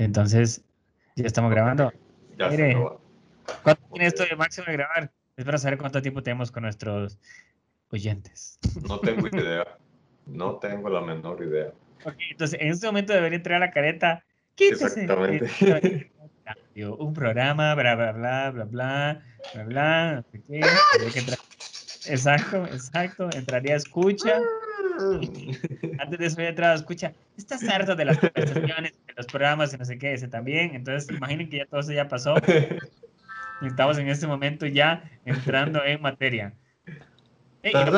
Entonces, ya estamos grabando. Ya se Mire. acabó. ¿Cuánto tiene esto de máximo de grabar? Es para saber cuánto tiempo tenemos con nuestros oyentes. No tengo idea. No tengo la menor idea. Entonces en este momento debería entrar a la careta. Quítese. Exactamente. Un programa, bla, bla, bla, bla, bla, bla, bla, no sé qué, tendría que entrar- Exacto, exacto. Entraría a escucha. Antes de eso había entrado a escucha. Estás harto de las conversaciones, de los programas y no sé qué, ese también. Entonces, imaginen que ya todo eso ya pasó. Y estamos en este momento ya entrando en materia. Ey, ¿y no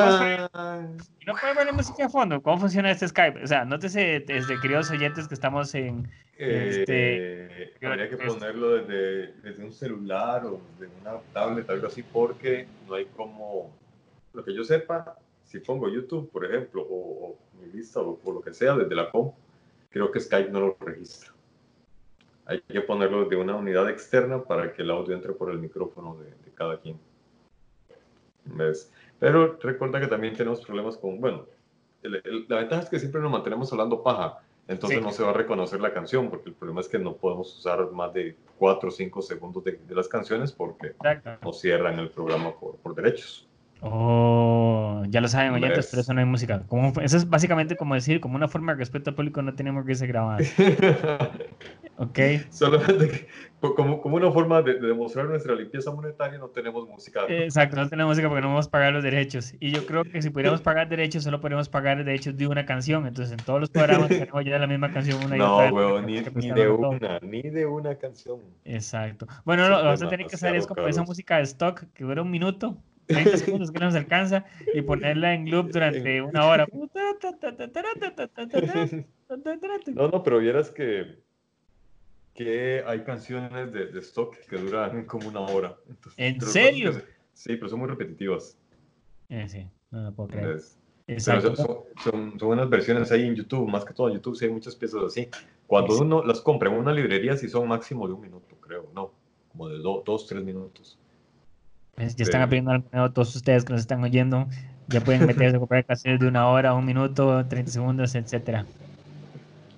y no poner música a fondo. ¿Cómo funciona este Skype? O sea, nótese desde queridos oyentes que estamos en. Este, Eh, habría que ponerlo desde, desde un celular o desde una tablet, algo así, porque no hay como, lo que yo sepa, si pongo YouTube, por ejemplo, o, o mi lista o, o lo que sea desde la comp, creo que Skype no lo registra. Hay que ponerlo desde una unidad externa para que el audio entre por el micrófono de, de cada quien. ¿Ves? Pero recuerda que también tenemos problemas con, bueno, el- el- la ventaja es que siempre nos mantenemos hablando paja, entonces Sí. no se va a reconocer la canción, porque el problema es que no podemos usar más de 4 o 5 segundos de, de las canciones porque Exacto. nos cierran el programa por, por derechos. Oh, ya lo saben, oyentes, ¿Ves? pero eso no hay música. Como, eso es básicamente como decir, como una forma de respeto al público, no tenemos que irse grabado. ¿Ok? Po- como, como una forma de, de demostrar nuestra limpieza monetaria, no tenemos música. Exacto, no tenemos música porque no vamos a pagar los derechos. Y yo creo que si pudiéramos pagar derechos, solo podríamos pagar derechos de una canción. Entonces, en todos los programas tenemos ya la misma canción una y no, otra vez. huevón, porque ni, de todo. una, ni de una canción. Exacto. Bueno, lo que vamos a tener que hacer es como esa música de stock que dura un minuto, 30 segundos que no nos alcanza, y ponerla en loop durante una hora. No, no, pero vieras que, que hay canciones de, de stock que duran como una hora. Entonces, ¿En serio? Sí, pero son muy repetitivas. Eh, sí, no lo puedo creer. Exacto. son, son, son unas versiones ahí en YouTube, más que todo en YouTube sí hay muchas piezas así. Cuando Sí. uno las compra en una librería sí son máximo de un minuto, creo, no, como de do- dos, tres minutos. Pues, Ya están aprendiendo al menos todos ustedes que nos están oyendo. Ya pueden meterse a comprar canciones de una hora, un minuto, 30 segundos, etcétera.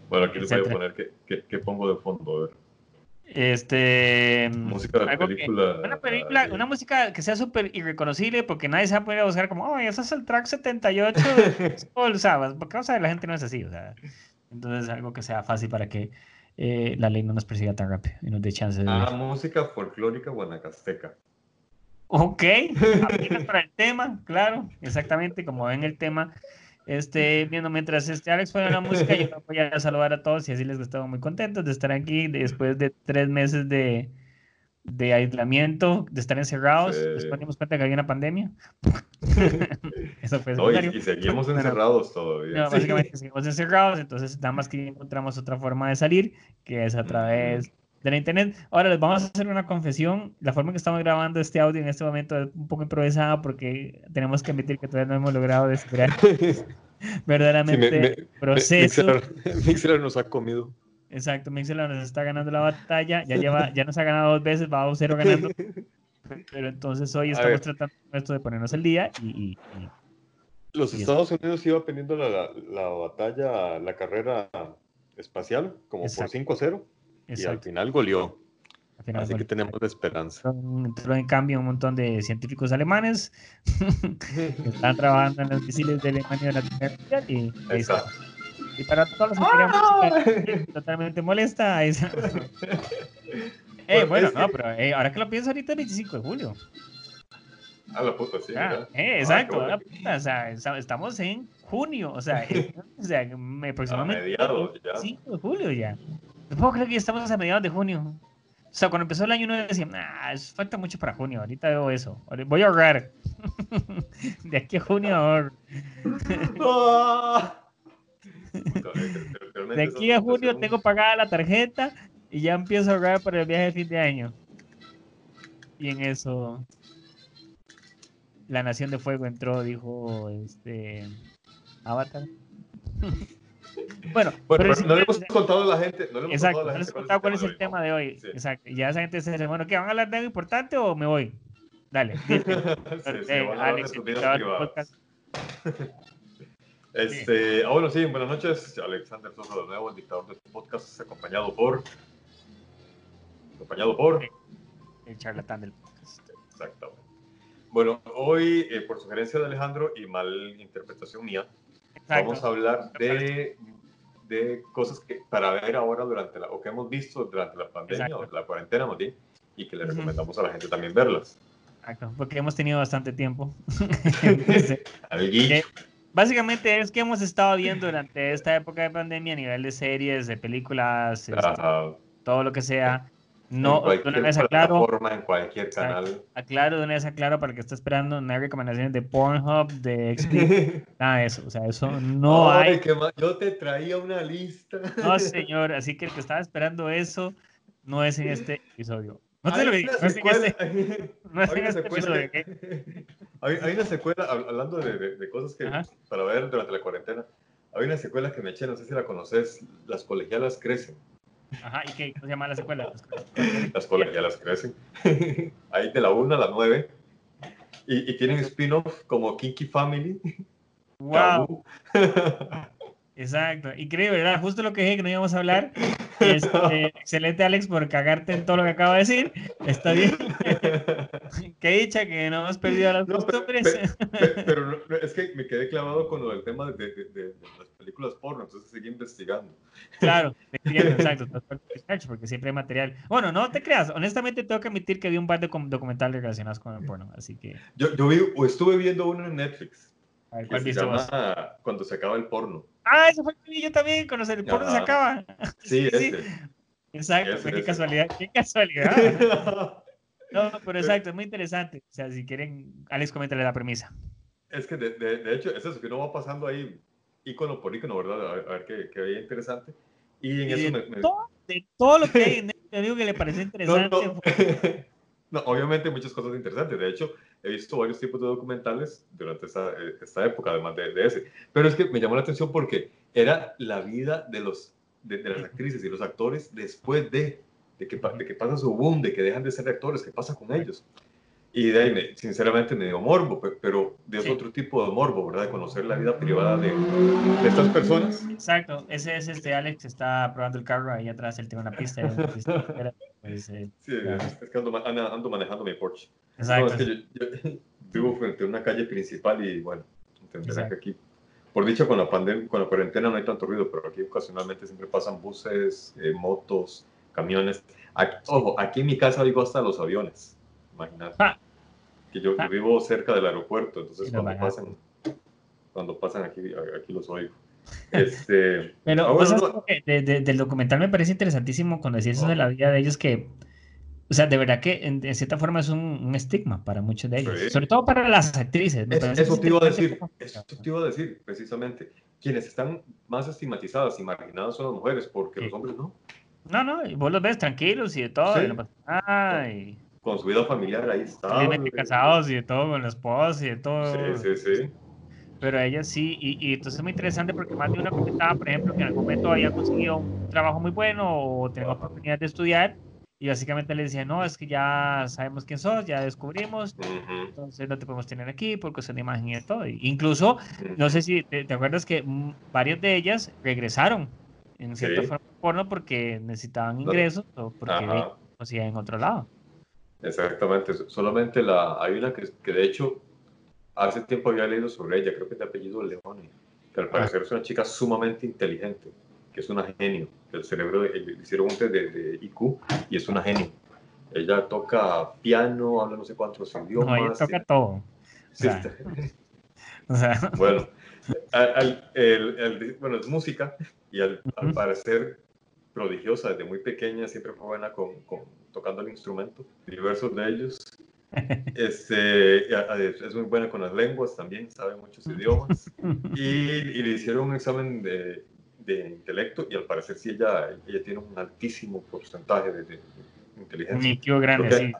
Bueno, aquí les voy a poner que, que, que pongo de fondo, a ver. Este. Música de algo que- película. una película, eh, una música que sea súper irreconocible porque nadie se va a poder buscar como, oh, ese es el track 78 de Soul", ¿sabes? Porque vamos a ver, la gente no es así, o sea. Entonces, algo que sea fácil para que eh, la ley no nos persiga tan rápido y nos dé chance de. Ah, música folclórica guanacasteca. Ok, para el tema, claro, exactamente, como ven el tema. Este, viendo mientras este Alex pone la música, yo voy a saludar a todos y así les gustaba muy contentos de estar aquí después de tres meses de, de aislamiento, de estar encerrados. Sí. Después dimos cuenta que había una pandemia. Eso fue No, y, y seguimos Bueno, encerrados todavía. No, Sí. básicamente seguimos encerrados, entonces nada más que encontramos otra forma de salir, que es a través de la internet. Ahora les vamos a hacer una confesión. La forma en que estamos grabando este audio en este momento es un poco improvisada porque tenemos que admitir que todavía no hemos logrado descifrar verdaderamente Sí, me- me- proceso. Mixer, Mixer nos ha comido. Exacto, Mixer nos está ganando la batalla. Ya lleva, ya nos ha ganado dos veces, va a cero ganando. Pero entonces hoy estamos tratando esto de ponernos el día y, y- y- Los Y Estados Unidos iba pendiendo la, la, la batalla, la carrera espacial, como por Exacto. 5 a 0, y al final goleó. Al final Así fue- que tenemos la esperanza. entró en cambio un montón de científicos alemanes que están trabajando en los misiles de Alemania de la Primera Mundial y, ahí está. Exacto. y para todos los que querían música totalmente molesta ahí está. Eh, Bueno, bueno, es no, pero eh, ahora que lo pienso ahorita es 25 de julio. A la puta, sí. Ah, ¿verdad? eh, Ah, exacto, qué bueno. la puta, o sea, esta- estamos en junio, o sea, o sea, me- aproximadamente mediados ya. 5 de julio ya. No puedo creer que estamos a mediados de junio. O sea, cuando empezó el año uno decía, nah, falta mucho para junio, ahorita veo eso. Voy a ahorrar. De aquí a junio ahorro. De aquí a junio tengo pagada la tarjeta y ya empiezo a ahorrar para el viaje de fin de año. Y en eso la Nación de Fuego entró, dijo este Avatar. bueno, Bueno, pero pero si no le hemos contado a la gente. No le hemos Exacto, contado a la no gente he contado cuál es el tema de hoy. Sí. Exacto. Y ya esa gente se dice, bueno, ¿qué van a hablar de algo importante o me voy? Dale. Sí, Eh, Alex, podcast. Este, ah, bueno, sí, buenas noches. Alexander Sosa de nuevo, el dictador de este podcast, acompañado por. Acompañado por. El charlatán del podcast. Exactamente. Bueno, hoy, eh, por sugerencia de Alejandro y mal interpretación mía, Exacto. vamos a hablar de, de cosas que para ver ahora durante la, o que hemos visto durante la pandemia Exacto. o la cuarentena, más bien, y que le recomendamos a la gente también verlas. Exacto, porque hemos tenido bastante tiempo. Entonces, Eh, Básicamente es que hemos estado viendo durante esta época de pandemia a nivel de series, de películas, este, todo lo que sea. En No, de cualquier una vez aclaro, en cualquier canal. aclaro, de una vez aclaro para el que está esperando, no hay recomendaciones de Pornhub, de XP, nada de eso. O sea, eso no Ay, hay. ma- Yo te traía una lista. No, señor. Así que el que estaba esperando eso no es en este episodio. No te Hay lo digo, no es en este, no es hay en este episodio. que- hay, hay una secuela, hab- hablando de, de- de cosas que Ajá. para ver durante la cuarentena, hay una secuela que me eché, no sé si la conoces, Las colegialas crecen. Ajá, ¿y qué? ¿Cómo se llama la secuela? Las colegialas crecen. Hay de la 1 a la 9. Y, y tienen spin-off como Kinky Family. ¡Wow! Exacto, increíble, ¿verdad? Justo lo que dije que no íbamos a hablar. Este, excelente, Alex, por cagarte en todo lo que acabo de decir. Está bien. Qué dicha que no hemos perdido las No, pero, costumbres. pe- pe- pero no- no, es que me quedé clavado con lo del tema de, de- de- de las películas porno, entonces seguí investigando. Claro, exacto. Porque siempre hay material. Bueno, no te creas. Honestamente, tengo que admitir que vi un par de documentales relacionados con el porno. Así que, Yo, yo vi, o estuve viendo uno en Netflix a ver, que ¿cuál se viste vos? llama Cuando se acaba el porno. Ah, eso fue el que vi yo también, cuando el porno se Ajá. acaba. Sí, Sí, sí. ese. Exacto, Ese, qué ese. casualidad, qué casualidad. No, pero exacto, es muy interesante. O sea, si quieren, Alex, coméntale la premisa. Es que de, de, de hecho es eso, que uno va pasando ahí ícono por ícono, ¿verdad? A ver, a ver qué, qué veía interesante. Y en Y eso de, me... me- todo, de todo lo que hay en Netflix, digo que le pareció No, interesante. no. fue- No, obviamente muchas cosas interesantes. De hecho, he visto varios tipos de documentales durante esta, eh, esta época, además de, de ese. Pero es que me llamó la atención porque era la vida de, los, de, de las actrices y los actores después de, de, que, de que pasa su boom, de que dejan de ser actores, qué pasa con ellos. Y de ahí, me- sinceramente, me dio morbo, pe- pero de Sí. otro tipo de morbo, ¿verdad? De conocer la vida privada de, de estas personas. Exacto, ese es este Alex está probando el carro ahí atrás, él tiene una pista. una pista, pues, eh, Sí, es que ando, ando- ando manejando mi Porsche. No, exacto. es que yo, yo vivo frente a una calle principal y bueno, entenderán que aquí, por dicho, con la pandemia, con la cuarentena no hay tanto ruido, pero aquí ocasionalmente siempre pasan buses, eh, motos, camiones. Aquí- ojo, aquí en mi casa oigo hasta los aviones, imagínate. Ah. Que yo, yo Ah. vivo cerca del aeropuerto, entonces cuando pasan, cuando pasan aquí, aquí los oigo. Este, Pero ah, no, de- de- del documental me parece interesantísimo cuando decís eso de la vida de ellos que, o sea, de verdad que en, en cierta forma es un, un estigma para muchos de ellos, Sí. sobre todo para las actrices. Es- eso te iba a decir, eso te iba a decir, precisamente. Quienes están más estigmatizadas y marginadas son las mujeres, porque Sí. los hombres no. No, no, y vos los ves tranquilos y de todo, Sí. y no pasa nada, y Con su vida familiar ahí está. felizmente casados y de todo con la esposa y de todo. Sí, sí, sí. Pero ella sí, y, y entonces es muy interesante porque más de una comentaba, por ejemplo, que en algún momento había conseguido un trabajo muy bueno o tenía oportunidad de estudiar y básicamente le decía, no, es que ya sabemos quién sos, ya descubrimos, Ujú, entonces no te podemos tener aquí por cuestión de imagen y de todo. Incluso, no sé si te, te acuerdas que varias de ellas regresaron en cierta Sí. forma porno porque necesitaban ingresos o porque conocían en otro lado. Exactamente. Solamente la, hay una que, que de hecho hace tiempo había leído sobre ella, creo que es de apellido Leone, que al parecer es una chica sumamente inteligente, que es una genio, el cerebro de- le hicieron un test de, de IQ y es una genio. Ella toca piano, habla no sé cuántos No, ella idiomas. toca todo. Sí, O sea, está- o sea, Bueno, al- al- el- el- bueno, es música y al, al Ujú. parecer prodigiosa desde muy pequeña, siempre fue buena con, con- tocando el instrumento, diversos de ellos. Este, es muy buena con las lenguas también, sabe muchos idiomas. Y, y le hicieron un examen de, de intelecto y al parecer sí ella, ella tiene un altísimo porcentaje de, de inteligencia. Un IQ grande, Creo sí.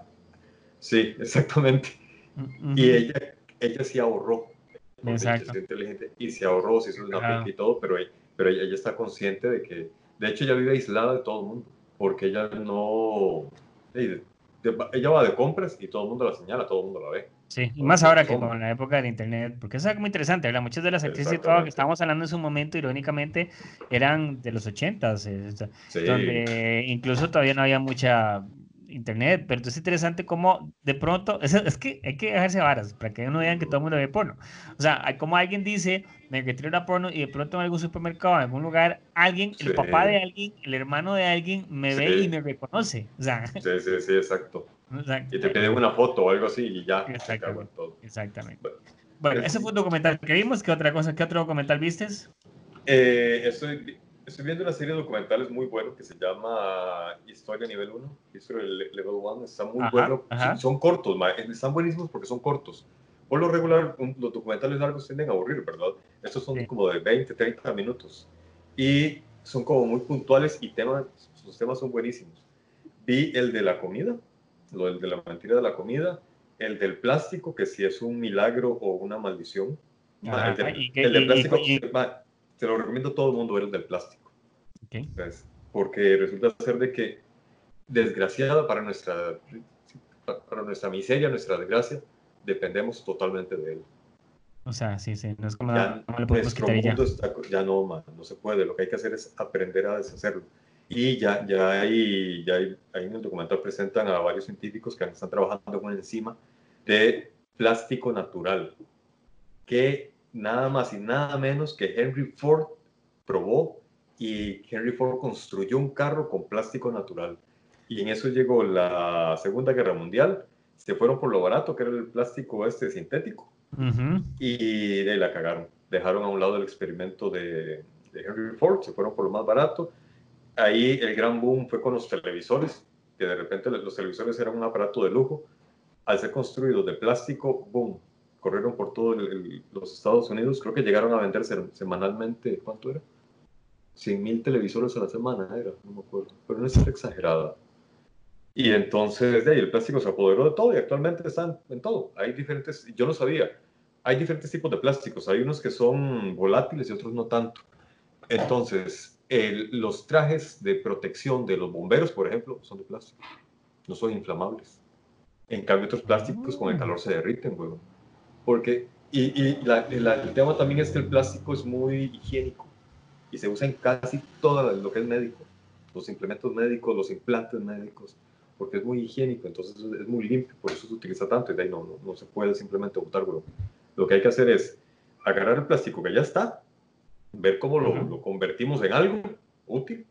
sí, exactamente. Ujú. Y ella, ella sí ahorró. porque Exacto. Es inteligente y se ahorró, se hizo una finca y todo, pero, ella- pero ella, ella está consciente de que, de hecho, ella vive aislada de todo el mundo, porque ella no. ella va de compras y todo el mundo la señala, todo el mundo la ve. Sí, y más ahora que con la época del internet, porque es algo muy interesante, ¿verdad? Muchas de las actrices y todo que estábamos hablando en su momento, irónicamente, eran de los ochentas, eh, Sí, donde incluso todavía no había mucha internet, pero es interesante cómo de pronto, es, es que hay que dejarse varas para que no vean que todo el mundo ve porno. O sea, como alguien dice, me retiré una porno y de pronto en algún supermercado, en algún lugar, alguien, el Sí. papá de alguien, el hermano de alguien me ve Sí. y me reconoce. O sea, sí, sí, sí, exacto. o sea, Y te piden una foto o algo así y ya. Exactamente. todo. exactamente. Bueno, Bueno, es- ese fue un documental que vimos. ¿Qué otra cosa? ¿Qué otro documental vistes? Eh, estoy, estoy viendo una serie de documentales muy buenos que se llama Historia Nivel 1, History Le- Level 1. Está muy Ajá, bueno. ajá. Son, son cortos, ma, están buenísimos porque son cortos. Por lo regular, un- los documentales largos tienden a aburrir, ¿verdad? Estos son Sí. como de 20, 30 minutos. Y son como muy puntuales y temas, sus temas son buenísimos. Vi el de la comida, lo del de la mentira de la comida, el del plástico, que si es un milagro o una maldición. Ma, el, de, Ajá, y el del y- y- plástico, y- ma, te lo recomiendo a todo el mundo ver el del plástico. Ok. ¿ves? Porque resulta ser de que, desgraciada para nuestra, para nuestra miseria, nuestra desgracia, dependemos totalmente de él. O sea, sí, sí. No es como Ya no le podemos nuestro quitar ya. mundo está, ya no, ma, no se puede. Lo que hay que hacer es aprender a deshacerlo. Y ya, ya, hay, ya hay, ahí en el documental presentan a varios científicos que están trabajando con enzima de plástico natural, que nada más y nada menos que Henry Ford probó y Henry Ford construyó un carro con plástico natural. Y en eso llegó la Segunda Guerra Mundial, se fueron por lo barato, que era el plástico este sintético, y de ahí la cagaron. Dejaron a un lado el experimento de, de Henry Ford, se fueron por lo más barato. Ahí el gran boom fue con los televisores, que de repente los televisores eran un aparato de lujo. Al ser construidos de plástico, boom, corrieron por todos los Estados Unidos. Creo que llegaron a venderse semanalmente, ¿cuánto era? 100 mil televisores a la semana, era, no me acuerdo. Pero no es exagerada. Y entonces de ahí el plástico se apoderó de todo y actualmente están en todo. Hay diferentes, yo no sabía, hay diferentes tipos de plásticos. Hay unos que son volátiles y otros no tanto. Entonces, el- los trajes de protección de los bomberos, por ejemplo, son de plástico. No son inflamables. En cambio, otros plásticos con el calor se derriten, huevón. Porque, y, y la- la- el tema también es que el plástico es muy higiénico y se usa en casi todo lo que es médico. Los implementos médicos, los implantes médicos, porque es muy higiénico, entonces es- muy limpio, por eso se utiliza tanto y de ahí no, no, no se puede simplemente botar. Lo que hay que hacer es agarrar el plástico que ya está, ver cómo lo, Ujú. lo convertimos en algo útil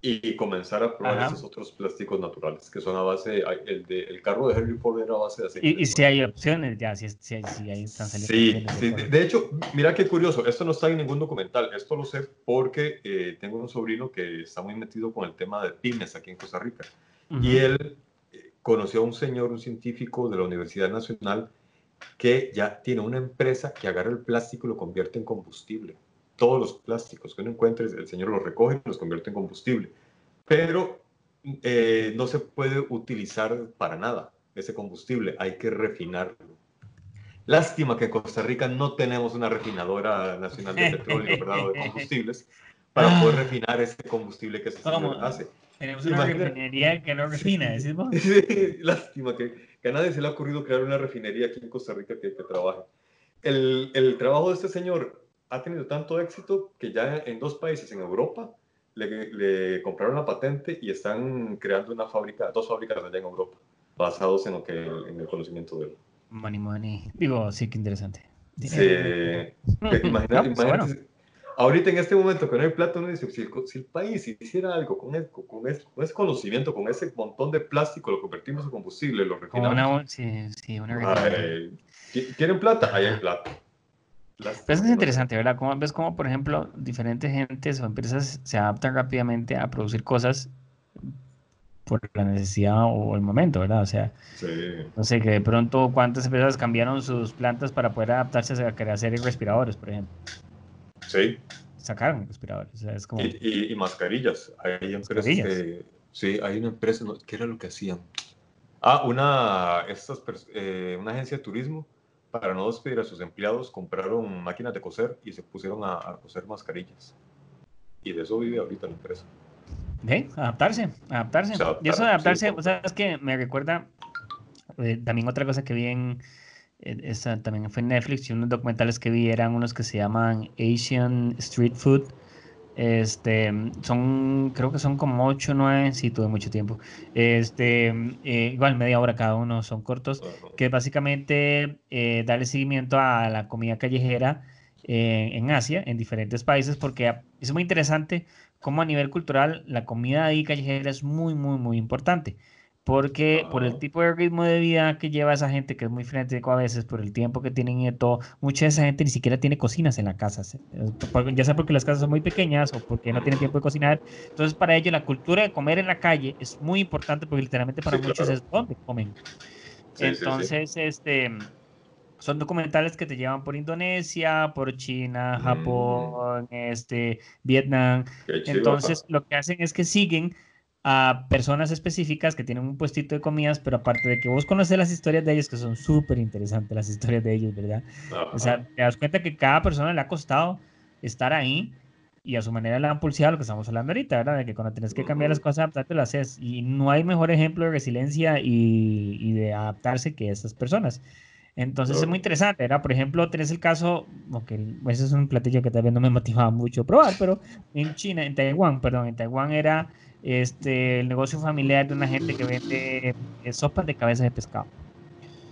y comenzar a probar Ajá. esos otros plásticos naturales, que son a base, el, de, el carro de Henry Ford era a base de aceite. Y, y si hay opciones, ya, si, si, si ahí están saliendo. Sí, sí, de cosas. de hecho, mira qué curioso, esto no está en ningún documental, esto lo sé porque eh, tengo un sobrino que está muy metido con el tema de pymes aquí en Costa Rica. Y él eh, conoció a un señor, un científico de la Universidad Nacional, que ya tiene una empresa que agarra el plástico y lo convierte en combustible. Todos los plásticos que uno encuentre, el señor los recoge y los convierte en combustible. Pero eh, no se puede utilizar para nada ese combustible, hay que refinarlo. Lástima que en Costa Rica no tenemos una refinadora nacional de petróleo, ¿verdad? O de combustibles, para poder refinar ese combustible que ¿Cómo? hace. Tenemos una refinería que no refina, ¿decís vos? Sí, Lástima que, que a nadie se le ha ocurrido crear una refinería aquí en Costa Rica que, que trabaje. El, el trabajo de este señor ha tenido tanto éxito que ya en dos países en Europa le, le compraron la patente y están creando una fábrica, dos fábricas allá en Europa, basados en, lo que, en el conocimiento de él. Money, money. Digo, sí, que interesante. Sí, que imagina- No, pues, imagínate, bueno. Ahorita en este momento que no hay plata, uno dice, si el, si el país hiciera algo con, el- con, ese, con ese conocimiento, con ese montón de plástico, lo convertimos en combustible, lo refinamos. una, sí, sí, una. Ay, ¿qui- ¿Quieren plata? Ahí hay plata. Pero es interesante, ¿verdad? Cómo ves cómo, por ejemplo, diferentes gentes o empresas se adaptan rápidamente a producir cosas por la necesidad o el momento, ¿verdad? O sea, Sí, no sé, que de pronto cuántas empresas cambiaron sus plantas para poder adaptarse a crear series respiradores, por ejemplo. Sí, sacaron respiradores. O sea, es como... Y, y, y mascarillas. Hay empresas que, sí, hay una empresa, ¿no? ¿qué era lo que hacían? Ah, una, estas, eh, una agencia de turismo, para no despedir a sus empleados, compraron máquinas de coser y se pusieron a, a coser mascarillas. Y de eso vive ahorita la empresa. Adaptarse, adaptarse. Se adaptaron, y eso de adaptarse, sí. o sea, es que me recuerda eh, también otra cosa que vi en, esa, también fue en Netflix y unos documentales que vi eran unos que se llaman Asian Street Food. Este, son, creo que son como 8 o 9, sí, tuve mucho tiempo. Este, eh, igual media hora cada uno, son cortos, que básicamente eh, darle seguimiento a la comida callejera eh, en Asia, en diferentes países, porque es muy interesante cómo a nivel cultural la comida ahí callejera es muy, muy, muy importante. Porque por el tipo de ritmo de vida que lleva esa gente, que es muy frenético a veces, por el tiempo que tienen y todo, mucha de esa gente ni siquiera tiene cocinas en la casa. eh, Ya sea porque las casas son muy pequeñas o porque no tienen tiempo de cocinar. Entonces, para ellos, la cultura de comer en la calle es muy importante porque literalmente para Sí, muchos claro. es donde comen. Sí, sí, sí. Entonces, este, son documentales que te llevan por Indonesia, por China, Mm. Japón, este, Vietnam. Entonces, lo que hacen es que siguen a personas específicas que tienen un puestito de comidas, pero aparte de que vos conoces las historias de ellos, que son súper interesantes las historias de ellos, ¿verdad? O Ajá. sea, te das cuenta que cada persona le ha costado estar ahí y a su manera le han pulseado lo que estamos hablando ahorita, ¿verdad? De que cuando tienes que cambiar las cosas, adaptarte, lo haces. Y no hay mejor ejemplo de resiliencia y, y de adaptarse que esas personas. Entonces es muy interesante, ¿verdad? Por ejemplo, tenés el caso, aunque ese es un platillo que tal vez no me motivaba mucho a probar, pero en China, en Taiwán, perdón, en Taiwán era este, el negocio familiar de una gente que vende eh, sopas de cabeza de pescado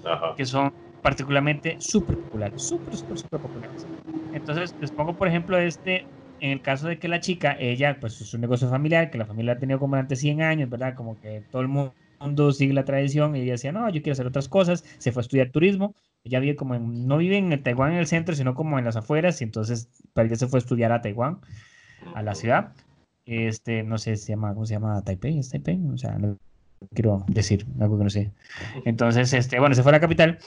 Ajá. que son particularmente súper populares, súper, súper, súper populares. Entonces, les pongo, por ejemplo, este, en el caso de que la chica, ella, pues es un negocio familiar, que la familia ha tenido como durante 100 años, ¿verdad? Como que todo el mundo sigue la tradición y ella decía, no, yo quiero hacer otras cosas, se fue a estudiar turismo, ella vive como en, no vive en Taiwán en el centro, sino como en las afueras, y entonces, para ella se fue a estudiar a Taiwán, a la ciudad. Este, no sé, se llama, ¿cómo se llama? Taipei, ¿es Taipei? O sea, no quiero decir algo que no sé. Entonces, este, bueno, se fue a la capital.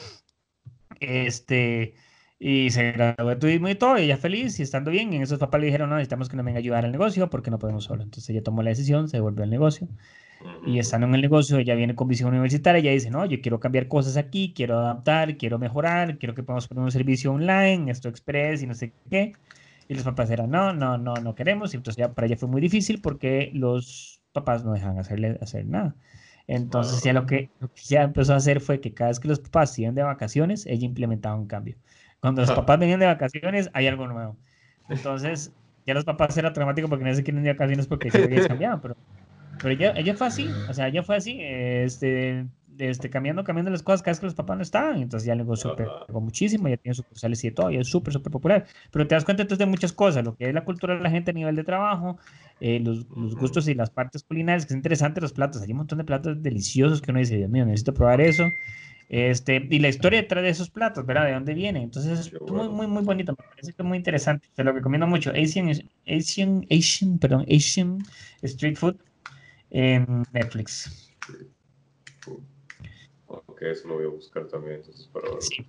Este, y se graduó de turismo y todo, y ella feliz y estando bien. Y en esos papás le dijeron, no, necesitamos que nos venga a ayudar al negocio porque no podemos solo. Entonces ella tomó la decisión, se devolvió al negocio. Y estando en el negocio, ella viene con visión universitaria, ella dice, no, yo quiero cambiar cosas aquí, quiero adaptar, quiero mejorar, quiero que podamos poner un servicio online, esto express y no sé qué. Y los papás eran, no, no, no, no queremos. Y entonces ya para ella fue muy difícil porque los papás no dejan hacerle hacer nada. Entonces ya lo que, lo que ya empezó a hacer fue que cada vez que los papás se iban de vacaciones, ella implementaba un cambio. Cuando los papás venían de vacaciones, hay algo nuevo. Entonces ya los papás era traumático porque no se quieren de vacaciones porque ellos cambiaban, pero pero ella, ella fue así, o sea, ella fue así, este, este, cambiando, cambiando las cosas cada vez que los papás no estaban. Entonces ya el negocio pegó muchísimo, ya tiene sucursales y de todo, y es súper, súper popular. Pero te das cuenta entonces de muchas cosas, lo que es la cultura de la gente a nivel de trabajo, eh, los, gustos y las partes culinarias, que es interesante los platos. Hay un montón de platos deliciosos que uno dice, Dios mío, necesito probar eso. Este, y la historia detrás de esos platos, ¿verdad? ¿De dónde vienen? Entonces es muy, muy, muy bonito. Me parece que es muy interesante. Te lo recomiendo mucho. Asian, Asian, Asian, perdón, Asian Street Food en Netflix. Ok, eso lo voy a buscar también. Entonces, para verlo. Sí.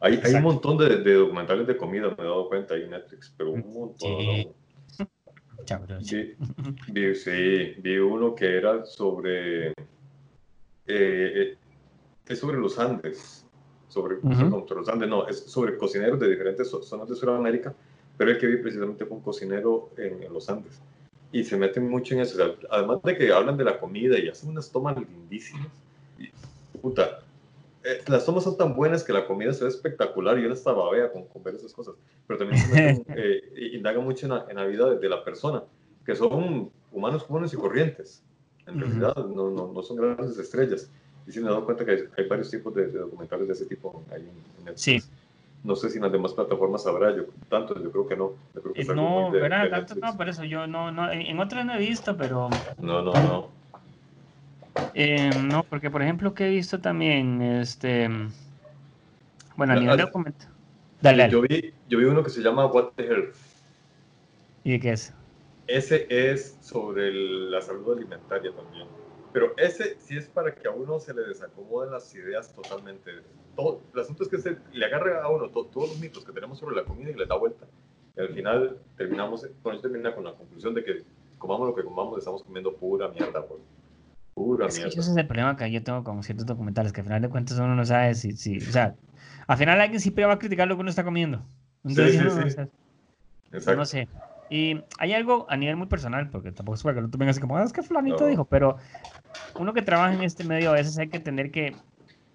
Hay, hay un montón de, de documentales de comida, me he dado cuenta ahí en Netflix, pero un montón. Sí. ¿no? Vi, vi- sí, vi uno que era sobre. eh, eh, es sobre los Andes. Sobre, Ujú. sobre los Andes, no, es sobre cocineros de diferentes zo- zonas de Sudamérica, pero el que vi precisamente fue un cocinero en, en los Andes. Y se meten mucho en eso. o sea, además de que hablan de la comida y hacen unas tomas lindísimas. Puta, eh, las tomas son tan buenas que la comida se ve espectacular y yo hasta babea con, con ver esas cosas. Pero también se meten, eh, indagan mucho en la, en la vida de, de la persona, que son humanos comunes y corrientes. En realidad, no, no, no son grandes estrellas. Y sí me he dado cuenta que hay, hay varios tipos de, de documentales de ese tipo ahí en, Netflix. Sí. No sé si en las demás plataformas habrá, yo tanto, yo creo que no. Creo que Eh, No, de- ¿verdad? Tanto no, por eso yo no, no, en en otras no he visto, pero No, no, no. Eh, no, porque por ejemplo que he visto también, este, bueno, a nivel ah, documento. Dale, dale. Yo vi, yo vi uno que se llama What the Health. ¿Y de qué es? Ese es sobre el- la salud alimentaria también. Pero ese sí es para que a uno se le desacomoden las ideas totalmente. Todo, el asunto es que se le agarra a uno to- todos los mitos que tenemos sobre la comida y le da vuelta. Y al final terminamos, bueno, yo termina con la conclusión de que comamos lo que comamos, estamos comiendo pura mierda, güey. Pura Es que ese es el problema que yo tengo con ciertos documentales, que al final de cuentas uno no sabe si, si o sea, al final alguien siempre va a criticar lo que uno está comiendo. Entonces, sí, uno, sí. o sea, Exacto. no sé. Y hay algo a nivel muy personal, porque tampoco es para que no te vengas como, "Ah, es que fulanito No. dijo, pero uno que trabaja en este medio a veces hay que tener que,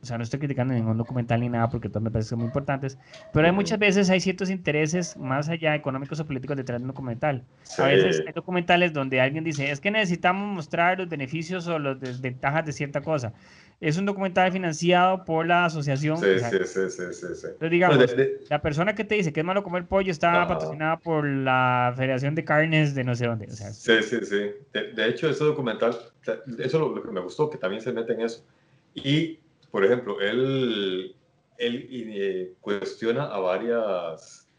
o sea, no estoy criticando ningún documental ni nada, porque todos me parecen muy importantes, pero hay muchas veces hay ciertos intereses más allá económicos o políticos detrás de un documental. Sí. A veces hay documentales donde alguien dice, es que necesitamos mostrar los beneficios o las desventajas de cierta cosa. Es un documental financiado por la asociación. Sí, sí, sí, sí, sí. Entonces, digamos, de- de- la persona que te dice que es malo comer pollo está Ajá. patrocinada por la Federación de Carnes de no sé dónde. O sea, Sí, sí, sí. De, de hecho, ese documental, eso es lo, lo que me gustó, que también se mete en eso. Y, por ejemplo, él, él eh, cuestiona a varias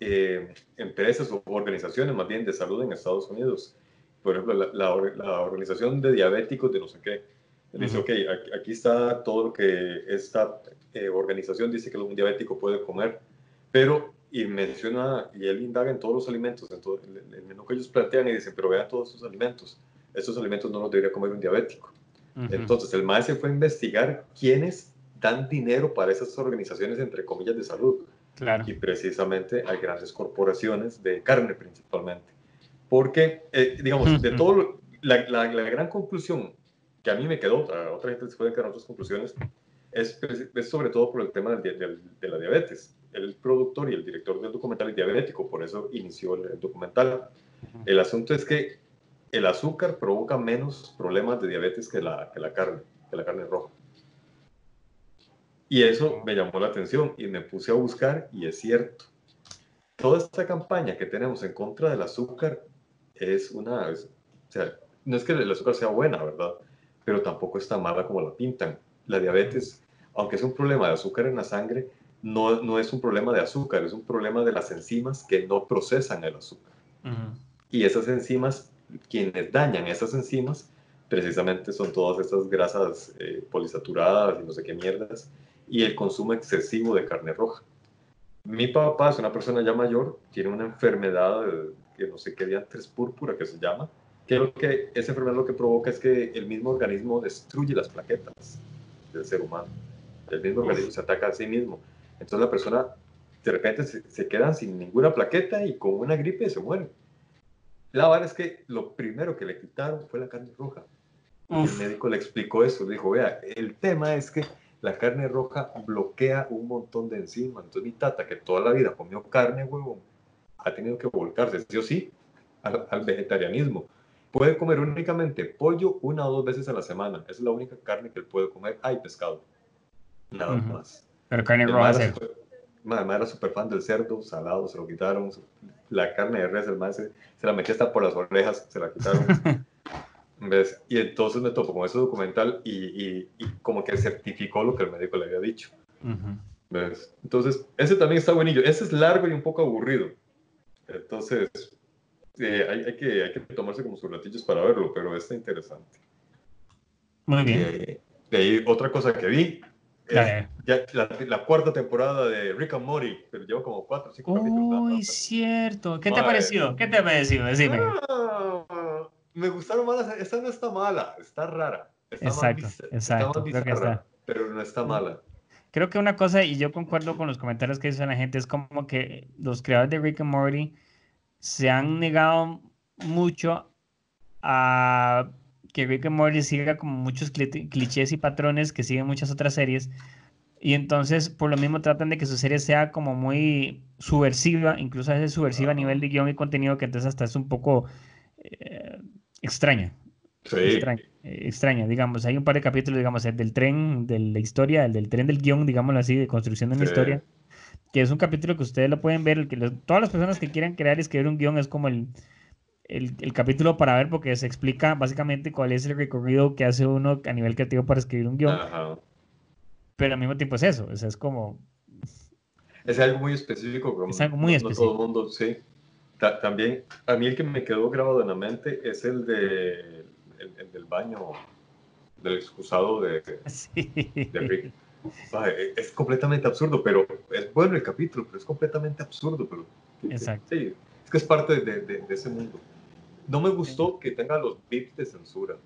eh, empresas o organizaciones, más bien, de salud en Estados Unidos. Por ejemplo, la, la la Organización de Diabéticos de no sé qué. Él dice, Ujú. ok, aquí, aquí está todo lo que esta eh, organización dice que un diabético puede comer, pero, y menciona, y él indaga en todos los alimentos, en todo el, el menú que ellos plantean y dicen, pero vean todos estos alimentos, estos alimentos no los debería comer un diabético. Ujú. Entonces, el maestro fue a investigar quiénes dan dinero para esas organizaciones, entre comillas, de salud. claro. Y precisamente hay grandes corporaciones de carne principalmente. Porque, eh, digamos, de Ujú. todo, lo- la, la- la gran conclusión que a mí me quedó, a otra gente se pueden quedar otras conclusiones, es, es sobre todo por el tema del del- de la diabetes. El productor y el director del documental es diabético, por eso inició el, el documental. Ujú. El asunto es que el azúcar provoca menos problemas de diabetes que la, que la carne, que la carne roja. Y eso me llamó la atención y me puse a buscar y es cierto. Toda esta campaña que tenemos en contra del azúcar es una... es- o sea, no es que el azúcar sea buena, ¿verdad? Pero tampoco es tan mala como la pintan. La diabetes, aunque es un problema de azúcar en la sangre, no, no es un problema de azúcar, es un problema de las enzimas que no procesan el azúcar. Y esas enzimas, quienes dañan esas enzimas, precisamente son todas estas grasas eh, polisaturadas y no sé qué mierdas, y el consumo excesivo de carne roja. Mi papá es una persona ya mayor, tiene una enfermedad que no sé qué diantres púrpura que se llama, que, lo que esa enfermedad lo que provoca es que el mismo organismo destruye las plaquetas del ser humano. El mismo organismo se ataca a sí mismo. Entonces la persona de repente se, se quedan sin ninguna plaqueta y con una gripe se mueren. La verdad es que lo primero que le quitaron fue la carne roja. Y el Uf. médico le explicó eso. Le dijo, vea, el tema es que la carne roja bloquea un montón de enzimas. Entonces mi tata, que toda la vida comió carne, huevón, ha tenido que volcarse, sí o sí, al, al vegetarianismo. Puede comer únicamente pollo una o dos veces a la semana. Esa es la única carne que él puede comer. Hay pescado. Nada más. Pero carne roja era mae era súper fan del cerdo, salado, se lo quitaron. La carne de res, el mae se, se la metía hasta por las orejas, se la quitaron. ¿Ves? Y entonces me topó con ese documental y, y- y como que certificó lo que el médico le había dicho. Ujú. ¿Ves? Entonces, ese también está buenillo. Ese es largo y un poco aburrido. Entonces, eh, hay, hay que, hay que tomarse como sus ratillos para verlo, pero está interesante. Muy bien. Eh, de ahí, otra cosa que vi, ya la, la cuarta temporada de Rick and Morty, pero llevo como cuatro o cinco capítulos. Uy, cierto. ¿Qué te ha Mae. parecido? ¿Qué te ha parecido? Decime. Ah, me gustaron más, las- esta no está mala, está rara. Está más Exacto, está exacto, más creo que está. pero no está mala. Creo que una cosa, y yo concuerdo con los comentarios que dice la gente, es como que los creadores de Rick and Morty se han negado mucho a que Rick and Morty siga como muchos cli- clichés y patrones que siguen muchas otras series. Y entonces, por lo mismo, tratan de que su serie sea como muy subversiva, incluso a veces subversiva a nivel de guion y contenido, que entonces hasta es un poco eh, extraña. Sí, extraña, eh, extraña, digamos. Hay un par de capítulos, digamos, el del tren, de la historia, el del tren del guion, digámoslo así, de construcción de una Sí. historia, que es un capítulo que ustedes lo pueden ver, el que los- todas las personas que quieran crear y escribir un guion es como el, el, el capítulo para ver porque se explica básicamente cuál es el recorrido que hace uno a nivel creativo para escribir un guion, Ajá. pero al mismo tiempo es eso, o sea, es como... Es algo muy específico. como Es algo muy específico. No todo el mundo, sí. Ta- también, a mí el que me quedó grabado en la mente es el, de, el, el del baño, del excusado de, Sí. de Rick. Ay, Es completamente absurdo, pero es bueno el capítulo, pero es completamente absurdo. Pero Exacto. Sí, es que es parte de, de, de ese mundo. No me gustó que tenga los bits de censura.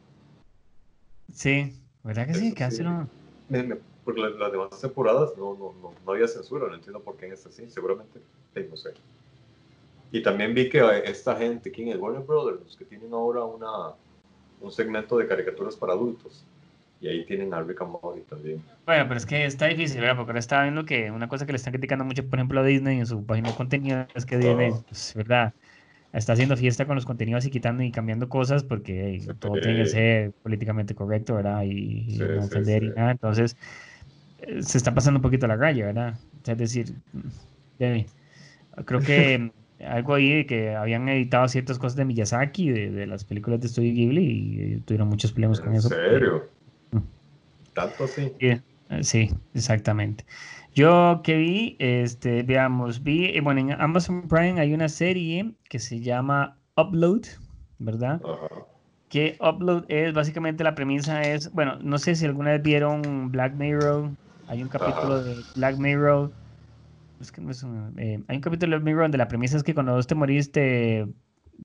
Sí, ¿verdad que sí? Eso Casi sí. no. Me- me- porque las, las demás temporadas no, no, no, no había censura, no entiendo por qué en esta sí, seguramente, sí, no sé. Y también vi que eh, esta gente, ¿quién es? Warner Brothers, los que tienen ahora una, un segmento de caricaturas para adultos. Y ahí tienen a Rick and Morty también. Bueno, pero es que está difícil, ¿verdad? Porque ahora estaba viendo que una cosa que le están criticando mucho, por ejemplo, a Disney en su página de contenido es que Disney, pues, ¿verdad? Está haciendo fiesta con los contenidos y quitando y cambiando cosas porque hey, todo tiene que ser políticamente correcto, ¿verdad? Y, y Sí, no sí, ofender y nada. Entonces, eh, se está pasando un poquito la raya, ¿verdad? Es decir, mm, de- creo que algo ahí de que habían editado ciertas cosas de Miyazaki, de, de las películas de Studio Ghibli, y eh, tuvieron muchos problemas con ¿En eso. porque- serio? Mm. ¿Tanto así? Sí, eh, sí, exactamente. Yo que vi, este, veamos, vi, eh, bueno, en Amazon Prime hay una serie que se llama Upload, ¿verdad? Ajá. Que Upload es básicamente la premisa es, bueno, no sé si alguna vez vieron Black Mirror, hay un capítulo de Black Mirror, es que no es un- eh, hay un capítulo de Black Mirror donde la premisa es que cuando vos te morís te,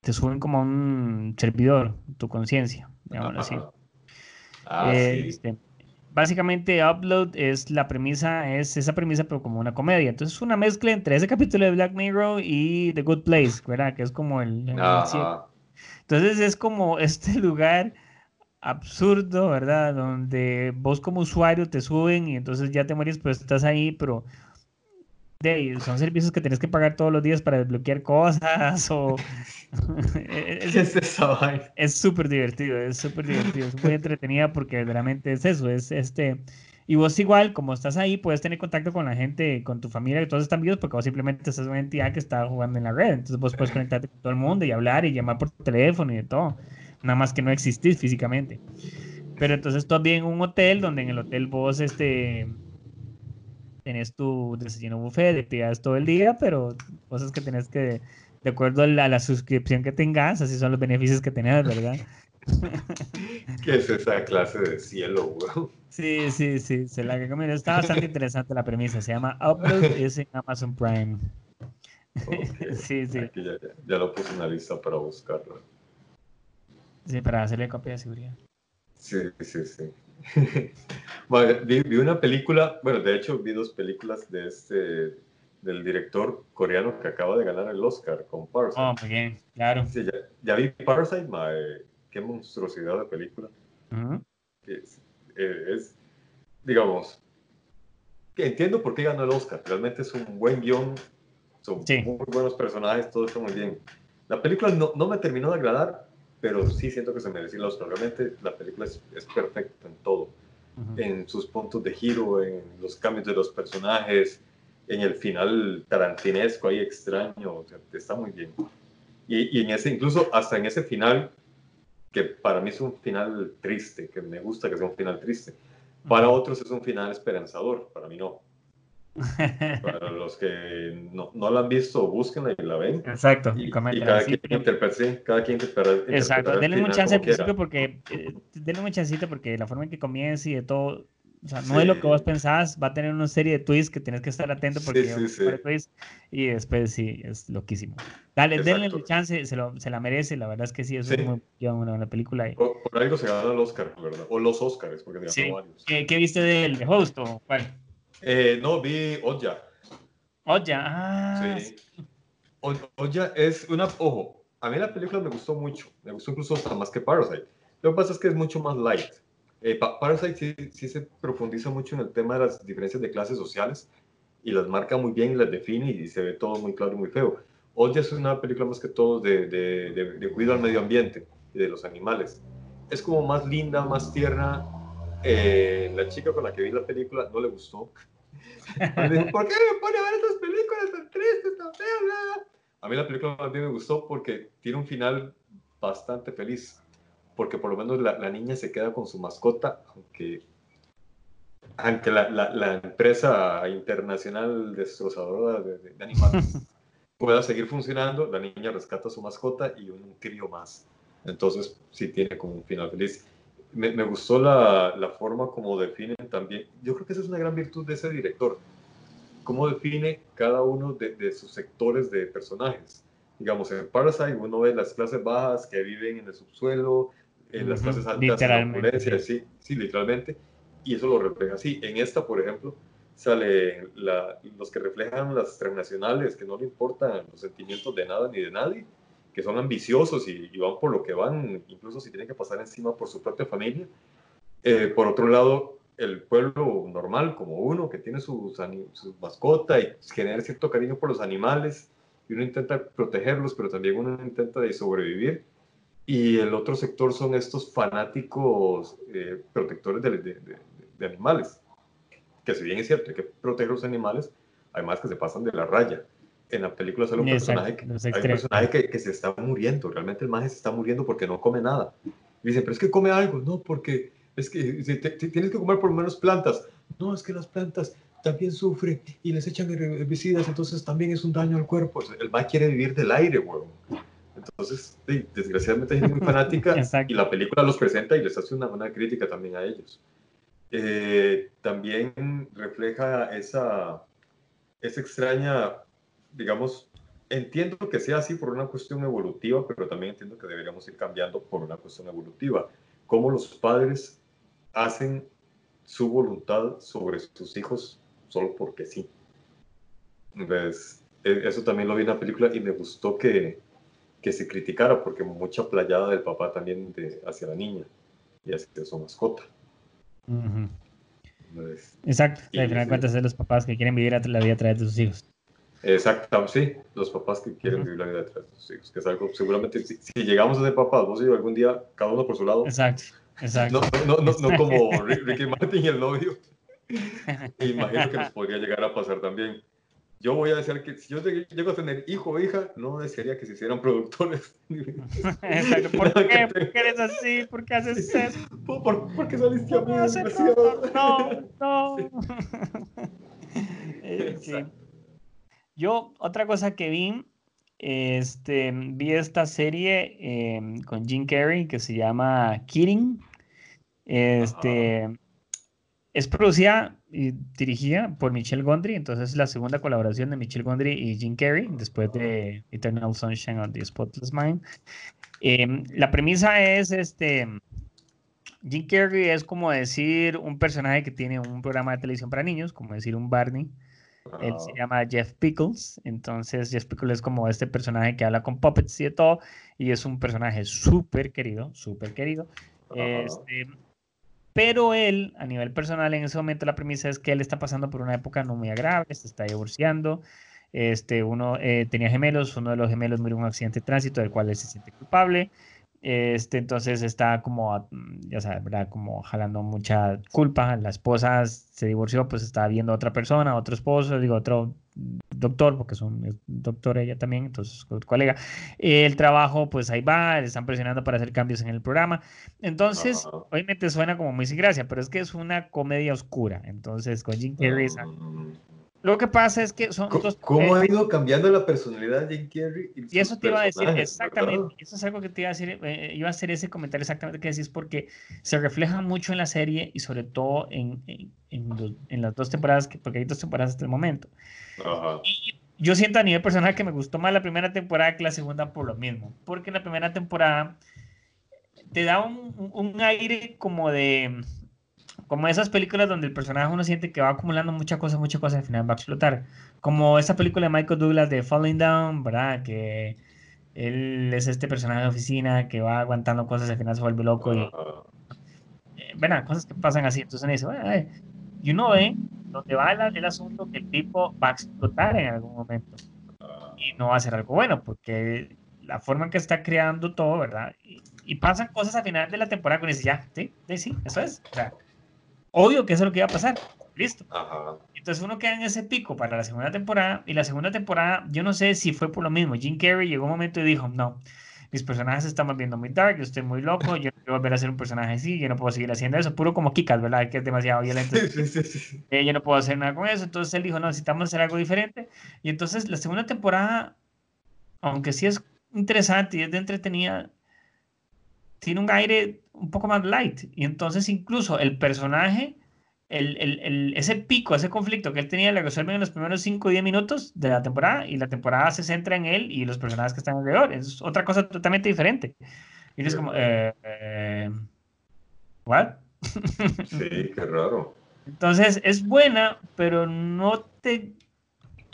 te suben como a un servidor, tu conciencia, digámoslo así. Ah, Eh, sí. este, básicamente Upload es la premisa, es esa premisa pero como una comedia. Entonces es una mezcla entre ese capítulo de Black Mirror y The Good Place, ¿verdad? Que es como el... Entonces es como este lugar absurdo, ¿verdad? Donde vos como usuario te suben y entonces ya te mueres, pero estás ahí, pero de son servicios que tienes que pagar todos los días para desbloquear cosas o... es- ¿Qué es vaina? es súper divertido, es súper divertido, es muy entretenida porque verdaderamente es eso, es este... Y vos igual, como estás ahí, puedes tener contacto con la gente, con tu familia, que todos están vivos, porque vos simplemente estás una entidad que está jugando en la red. Entonces vos puedes conectarte con todo el mundo y hablar y llamar por teléfono y de todo. Nada más que no existís físicamente. Pero entonces tú bien un hotel donde en el hotel vos este, tenés tu desayuno buffet de actividades todo el día, pero cosas que tenés que, de acuerdo a la, suscripción que tengas, así son los beneficios que tenés, ¿verdad? ¿Qué es esa clase de cielo, weón? Sí, sí, sí, se la recomiendo. Está bastante interesante la premisa. Se llama Upload, es en Amazon Prime. Sí, sí, Aquí ya, ya- ya lo puse en la lista para buscarlo. sí, para hacerle copia de seguridad. Sí, sí, sí. Vi, vi una película, bueno, de hecho vi dos películas de este, del director coreano que acaba de ganar el Oscar con Parasite. Oh, muy bien, claro. Sí, ya, ya vi Parasite, mae, qué monstruosidad de película. Ujú. que es, eh, es, digamos, entiendo por qué ganó el Oscar. Realmente es un buen guion, son Sí. muy buenos personajes, todo está muy bien. La película no, no me terminó de agradar, pero sí siento que se merecía el Oscar. Realmente la película es, es perfecta en todo, Ujú. en sus puntos de giro, en los cambios de los personajes, en el final tarantinesco ahí extraño, o sea, está muy bien. Y, y en ese, incluso hasta en ese final, que para mí es un final triste, que me gusta que sea un final triste. Para otros es un final esperanzador, para mí no. Para los que no, no la han visto, búsquenla y la ven. Exacto, Y, y comenten cada, quien interpreta, sí, cada quien interpreta. Exacto, denle un chance al quiera. principio porque eh, denle un chancito porque la forma en que comienza y de todo, o sea, no es lo que Sí. vos pensás, va a tener una serie de twists que tienes que estar atento porque Sí, sí, sí. twists, y después sí, es loquísimo. Dale, denle Exacto. el chance, se, lo, se la merece, la verdad es que sí, es Sí. muy buena película. y- Por, por algo se ganó el Oscar, ¿verdad? O los Oscars, porque ganó Sí. varios. ¿Qué, qué viste del de host o cuál? Eh, no, vi Oya. Oya, ah, Sí. Oya es una. Ojo, a mí la película me gustó mucho. Me gustó incluso hasta más que Parasite. Lo que pasa es que es mucho más light. Eh, Pa- Parasite sí, sí se profundiza mucho en el tema de las diferencias de clases sociales y las marca muy bien y las define y se ve todo muy claro y muy feo. Oya es una película más que todo de, de, de, de cuidado al medio ambiente y de los animales. Es como más linda, más tierna. Eh, la chica con la que vi la película no le gustó. Me dijo, ¿por qué me pone a ver estas películas tan tristes, tan feas? bla, bla?". A mí la película más bien me gustó porque tiene un final bastante feliz. Porque por lo menos la, la niña se queda con su mascota, aunque, aunque la, la, la empresa internacional destrozadora de, de- de animales pueda seguir funcionando, la niña rescata a su mascota y un crío más. Entonces sí tiene como un final feliz. Me, me gustó la, la forma como definen también. Yo creo que esa es una gran virtud de ese director. cómo define cada uno de, de, sus sectores de personajes. Digamos, en Parasite uno ve las clases bajas que viven en el subsuelo, en las clases altas en la opulencia, sí, sí, literalmente, y eso lo refleja así. En esta, por ejemplo, sale los que reflejan las transnacionales, que no le importan los sentimientos de nada ni de nadie, que son ambiciosos y, van por lo que van, incluso si tienen que pasar encima por su propia familia. Eh, por otro lado, el pueblo normal, como uno, que tiene su, su mascota y genera cierto cariño por los animales, y uno intenta protegerlos, pero también uno intenta de sobrevivir. Y el otro sector son estos fanáticos eh, protectores de, animales que si bien es cierto, hay que proteger los animales, además que se pasan de la raya. En la película sale un personaje, que, hay un personaje que, que, se está muriendo, realmente el maje se está muriendo porque no come nada. Y dicen, pero es que come algo, no, porque es que tienes que comer por lo menos plantas. No, es que las plantas también sufren y les echan herbicidas, entonces también es un daño al cuerpo. El maje quiere vivir del aire, huevón. Entonces, desgraciadamente hay gente muy fanática y la película los presenta y les hace una buena crítica también a ellos. Eh, también refleja esa, esa extraña, digamos, entiendo que sea así por una cuestión evolutiva, pero también entiendo que deberíamos ir cambiando por una cuestión evolutiva. Cómo los padres hacen su voluntad sobre sus hijos solo porque sí. Entonces, e, eso también lo vi en la película y me gustó que, que se criticara porque mucha playada del papá también de, hacia la niña y hacia su mascota. Exacto, al final de cuentas es los papás que quieren vivir la vida a través de sus hijos. Exacto, sí, los papás que quieren vivir la vida través de sus hijos, que es algo, seguramente, si, llegamos a ser papás, vos y yo algún día, cada uno por su lado. Exacto, exacto. No, no, no, como Ricky Martin y el novio. Imagino que nos podría llegar a pasar también yo voy a desear que si yo llego a tener hijo o hija, no desearía que se hicieran productores. ¿Por qué? ¿Por qué eres así? ¿Por qué haces eso? ¿Por, qué saliste a mí? No, no. Eh, yo, otra cosa que vi, este, vi esta serie em, con Jim Carrey que se llama Kidding. Este, es producida y dirigida por Michelle Gondry, entonces es la segunda colaboración de Michelle Gondry y Jim Carrey después de Eternal Sunshine of the Spotless Mind. Em, la premisa es este Jim Carrey es como decir un personaje que tiene un programa de televisión para niños, como decir un Barney. Él se llama Jeff Pickles, entonces Jeff Pickles es como este personaje que habla con puppets y de todo, y es un personaje súper querido, súper querido. Este, pero él, a nivel personal, en ese momento la premisa es que él está pasando por una época no muy agradable, se está divorciando, este, uno eh, tenía gemelos, uno de los gemelos murió en un accidente de tránsito del cual él se siente culpable, este, entonces está como, mm, ya sabes, ¿verdad? Como jalando mucha culpa. La esposa se divorció, pues estaba viendo a otra persona, otro esposo, digo, otro doctor, porque es un doctor ella también, entonces colega. El trabajo, pues ahí va, le están presionando para hacer cambios en el programa. Entonces, obviamente suena como muy sin gracia, pero es que es una comedia oscura. Entonces, con Jim Carrey, lo que pasa es que son ¿Cómo, ¿Cómo ha ido cambiando la personalidad de Jim Carrey? Y, eso te iba a decir, exactamente, eso es algo que te iba a decir, eh, iba a hacer ese comentario exactamente que decís, porque se refleja mucho en la serie y sobre todo en, en, en, las dos temporadas, que, porque hay dos temporadas hasta el momento. Y yo siento a nivel personal que me gustó más la primera temporada que la segunda por lo mismo, porque en la primera temporada te da un, un aire como de como esas películas donde el personaje uno siente que va acumulando muchas cosas, muchas cosas, al final va a explotar. Como esa película de Michael Douglas de Falling Down, ¿verdad? Que él es este personaje de oficina que va aguantando cosas, al final se vuelve loco y... Eh, cosas que pasan así. Entonces dice, bueno, y uno ve donde va el, asunto que el tipo va a explotar en algún momento. Y no va a ser algo bueno, porque la forma en que está creando todo, ¿verdad? Y, pasan cosas al final de la temporada que dice, ya, sí, sí, eso es. O sea, obvio que eso es lo que iba a pasar. Listo. Entonces uno queda en ese pico para la segunda temporada y la segunda temporada, yo no sé si fue por lo mismo. Jim Carrey llegó un momento y dijo, no, mis personajes se están volviendo muy dark, yo estoy muy loco, yo no quiero volver a ser un personaje así, yo no puedo seguir haciendo eso, puro como Kikas, ¿verdad? Que es demasiado violento. Eh, yo no puedo hacer nada con eso, entonces él dijo, no, necesitamos hacer algo diferente. Y entonces la segunda temporada, aunque sí es interesante y es de entretenida, tiene un aire un poco más light. Y entonces incluso el personaje el, el, el, ese pico, ese conflicto que él tenía, lo resuelven en los primeros 5 o 10 minutos de la temporada y la temporada se centra en él y los personajes que están alrededor. Es otra cosa totalmente diferente. Y es como, eh, eh, ¿what? Sí, qué raro. Entonces, es buena, pero no te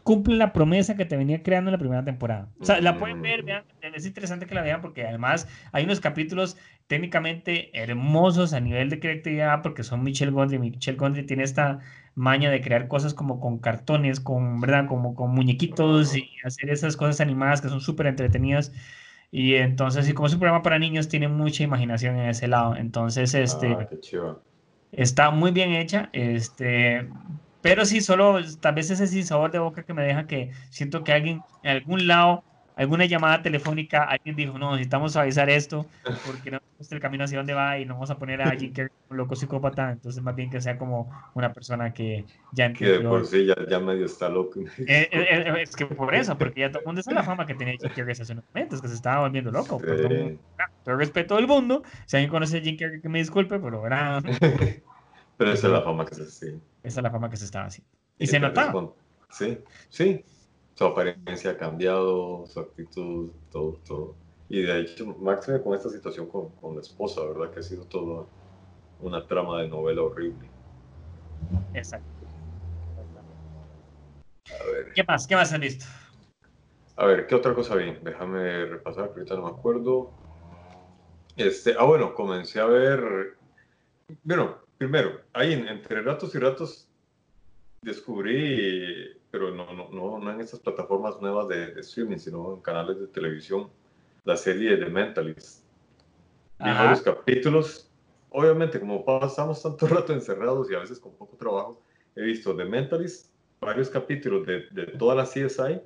cumple la promesa que te venía creando en la primera temporada. O sea, la pueden ver, vean, es interesante que la vean porque además hay unos capítulos técnicamente hermosos a nivel de creatividad porque son Michelle Gondry. Michelle Gondry tiene esta maña de crear cosas como con cartones, con, ¿verdad? Como con muñequitos y hacer esas cosas animadas que son súper entretenidas. Y entonces, y como es un programa para niños, tiene mucha imaginación en ese lado. Entonces, este... Ah, qué chido. Está muy bien hecha, este, pero sí, solo tal vez ese sin sabor de boca que me deja que siento que alguien en algún lado, alguna llamada telefónica, alguien dijo, no, necesitamos avisar esto, porque no el camino hacia dónde va y no vamos a poner a Jim Carrey como loco psicópata, entonces más bien que sea como una persona que ya entendió. Que de por sí ya, ya medio está loco. Eh, eh, eh, es que por eso, porque ya todo el mundo sabe la fama que tenía Jim Carrey hace unos momentos, que se estaba volviendo loco. Sí. Todo, todo respeto del mundo, si alguien conoce a Jim Carrey que me disculpe, pero verá. Pero esa es la fama que se sí. Esa es la fama que se estaba haciendo. Y, y se notaba. Sí, sí. Su apariencia ha cambiado, su actitud, todo, todo. Y de hecho, Max con esta situación con, con la esposa, ¿verdad? Que ha sido toda una trama de novela horrible. Exacto. A ver. ¿Qué más? ¿Qué más han visto? A ver, ¿qué otra cosa vi? Déjame repasar, porque ahorita no me acuerdo. Este, ah, bueno, comencé a ver. Bueno, primero, ahí entre ratos y ratos descubrí, pero no, no, no, no en estas plataformas nuevas de, de, streaming, sino en canales de televisión, la serie de Mentalist. Vi varios capítulos. Obviamente, como pasamos tanto rato encerrados y a veces con poco trabajo, he visto The Mentalist, varios capítulos de, de toda la CSI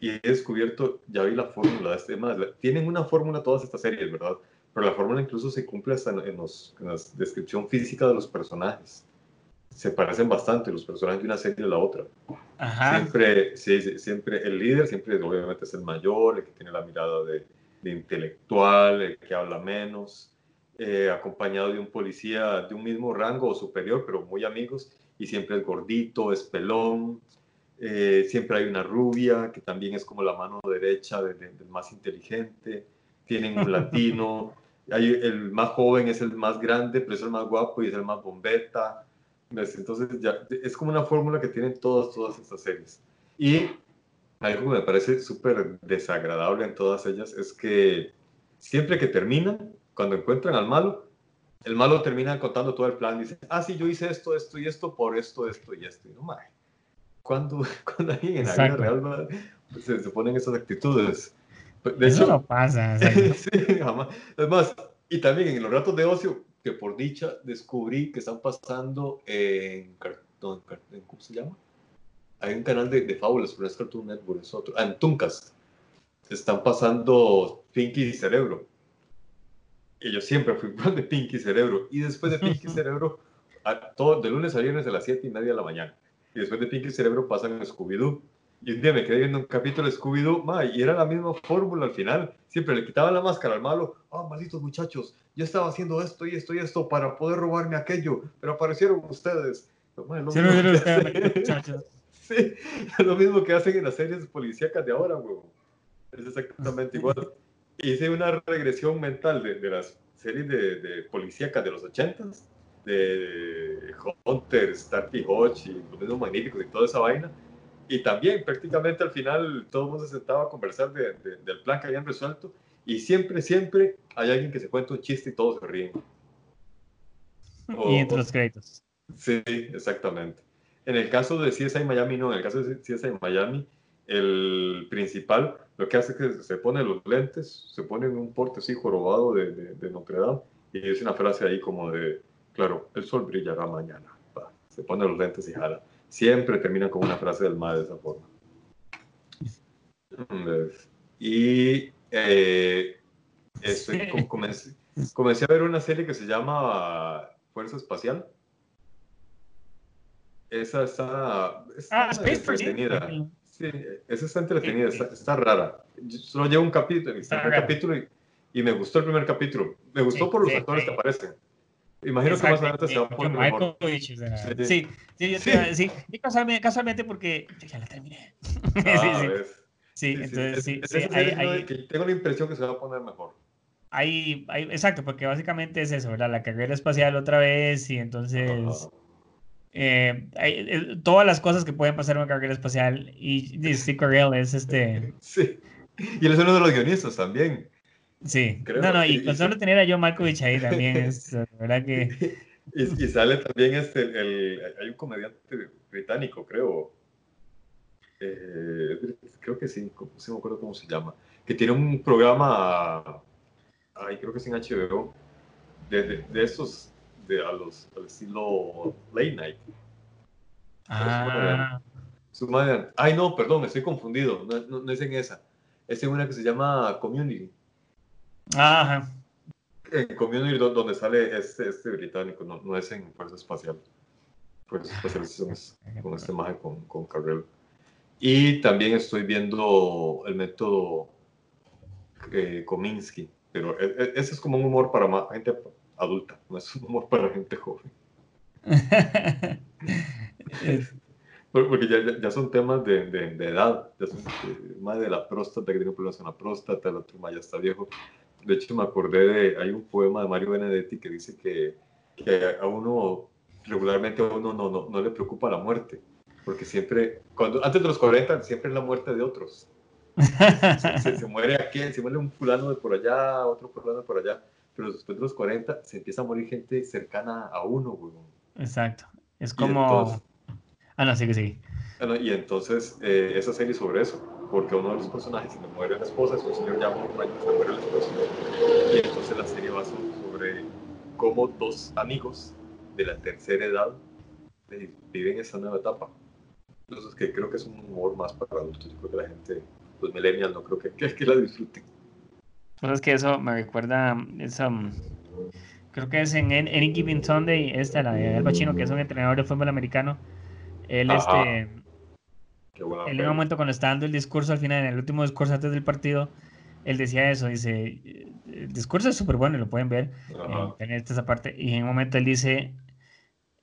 y he descubierto, ya vi la fórmula de este más. Tienen una fórmula todas estas series, ¿verdad? Pero la fórmula incluso se cumple hasta en, los, en, la descripción física de los personajes. Se parecen bastante los personajes de una serie a la otra. Ajá. Siempre, sí, siempre el líder, siempre obviamente es el mayor, el que tiene la mirada de, de intelectual, el que habla menos, eh, acompañado de un policía de un mismo rango o superior, pero muy amigos, y siempre es gordito, es pelón, eh, siempre hay una rubia que también es como la mano derecha del más inteligente, tienen un latino, el más joven es el más grande, pero es el más guapo y es el más bombeta. Entonces ya es como una fórmula que tienen todas, todas estas series. Y algo que me parece súper desagradable en todas ellas es que siempre que terminan, cuando encuentran al malo, el malo termina contando todo el plan. Dice, ah, sí, yo hice esto, esto y esto por esto, esto y esto. Y no, madre. Cuando, cuando alguien en la vida real pues, se, se ponen esas actitudes. De Eso hecho, no pasa. sí, jamás. Es más, y también en los ratos de ocio, que por dicha descubrí que están pasando en, no, en ¿cómo se llama? Hay un canal de, de fábulas, pero es Cartoon Network, es otro. Ah, en Tuncas. Están pasando Pinky y Cerebro. Y yo siempre fui fan de Pinky y Cerebro. Y después de Pinky y Cerebro, a, todo, de lunes a viernes a las 7 y media de la mañana. Y después de Pinky y Cerebro pasan Scooby-Doo y un día me quedé viendo un capítulo de Scooby-Doo, y era la misma fórmula al final. Siempre le quitaban la máscara al malo. Ah, oh, malditos muchachos, yo estaba haciendo esto y esto y esto para poder robarme aquello, pero aparecieron ustedes. Ma, lo sí, muchachos. sí, es lo mismo que hacen en las series policíacas de ahora, güey. Es exactamente igual. Hice una regresión mental de, de las series de, de policíacas de los ochentas, de Hunter, Starkey Hodge y los mismos magníficos y toda esa vaina y también prácticamente al final todo el mundo se sentaba a conversar de, del plan que habían resuelto y siempre, siempre hay alguien que se cuenta un chiste y todos se ríen. y entre los créditos. Sí, exactamente. En el caso de CSI Miami, no, en el caso de CSI Miami, el principal lo que hace es que se pone los lentes, se pone en un porte así jorobado de, de, Notre Dame y dice una frase ahí como de, claro, el sol brillará mañana. se pone los lentes y jala siempre terminan con una frase del mal de esa forma. Y eh, comencé, comencé, a ver una serie que se llama Fuerza Espacial. Esa está, está ah, entretenida. Sí, esa está entretenida, está, rara. solo llevo un capítulo, un capítulo y, y, me gustó el primer capítulo. Me gustó por los actores que aparecen. Imagino que más adelante se va a poner mejor. Sí. sí, sí, yo te iba a decir, y casualmente, casualmente porque yo ya la terminé. Ah, sí, sí, entonces Es- sí, tengo la impresión que se va a poner mejor. hay, hay- exacto, porque básicamente es eso, ¿verdad? La carrera espacial otra vez y entonces eh, eh, todas las cosas que pueden pasar en una carrera espacial y, y Steve Carell es este, Sí. Y él es uno de los guionistas también. Sí, Creo no, no, y con solo tener a John Malkovich ahí también es, ¿verdad? Que, Y, y sale también este, el, hay un comediante británico, creo. Eh, creo que sí, no me acuerdo cómo se llama. Que tiene un programa, ay, creo que es en HBO, de, de, de esos, de, a los, al estilo late night. ah, Su madre- ay, no, perdón, estoy confundido. No, no, no es en esa. Es en una que se llama Community. Ajá, En Community, do- donde sale este, este británico, no, no es en Fuerza Espacial. Fuerza Espacial es- con este maje con, con Carrell. Y también estoy viendo el método eh, Kominsky, pero e- e- ese es como un humor para ma- gente adulta, no es un humor para gente joven. Porque ya, ya- son temas de, de, de edad, ya son eh, más de la próstata, que tiene problemas con la próstata, el otro más ya está viejo. De hecho, me acordé de, hay un poema de Mario Benedetti que dice que, que a uno, regularmente a uno no, no, no le preocupa la muerte, porque siempre, cuando, antes de los 40, siempre es la muerte de otros. Se, se- se muere aquel, se muere un fulano de por allá, otro fulano de por allá, pero después de los 40 se empieza a morir gente cercana a uno. Exacto, es como... entonces- Ah, no, sigue, sigue. Bueno, y entonces eh, esa serie sobre eso, porque uno de los personajes se le muere la esposa, es un señor ya muy mayor, se le muere la esposa, y entonces la serie va so- sobre cómo dos amigos de la tercera edad eh, viven esa nueva etapa. Entonces que creo que es un humor más para adultos, yo creo que la gente, los millennials no creo que, que, que la disfruten. Pues es que eso me recuerda, es, um, creo que es en An- Any Given Sunday, esta, la de Al Pacino, que es un entrenador de fútbol americano. Él, Ajá. este, En peli. un momento cuando está dando el discurso al final, en el último discurso antes del partido, él decía eso, dice, el discurso es súper bueno, lo pueden ver, Ajá. en esta parte, y en un momento él dice,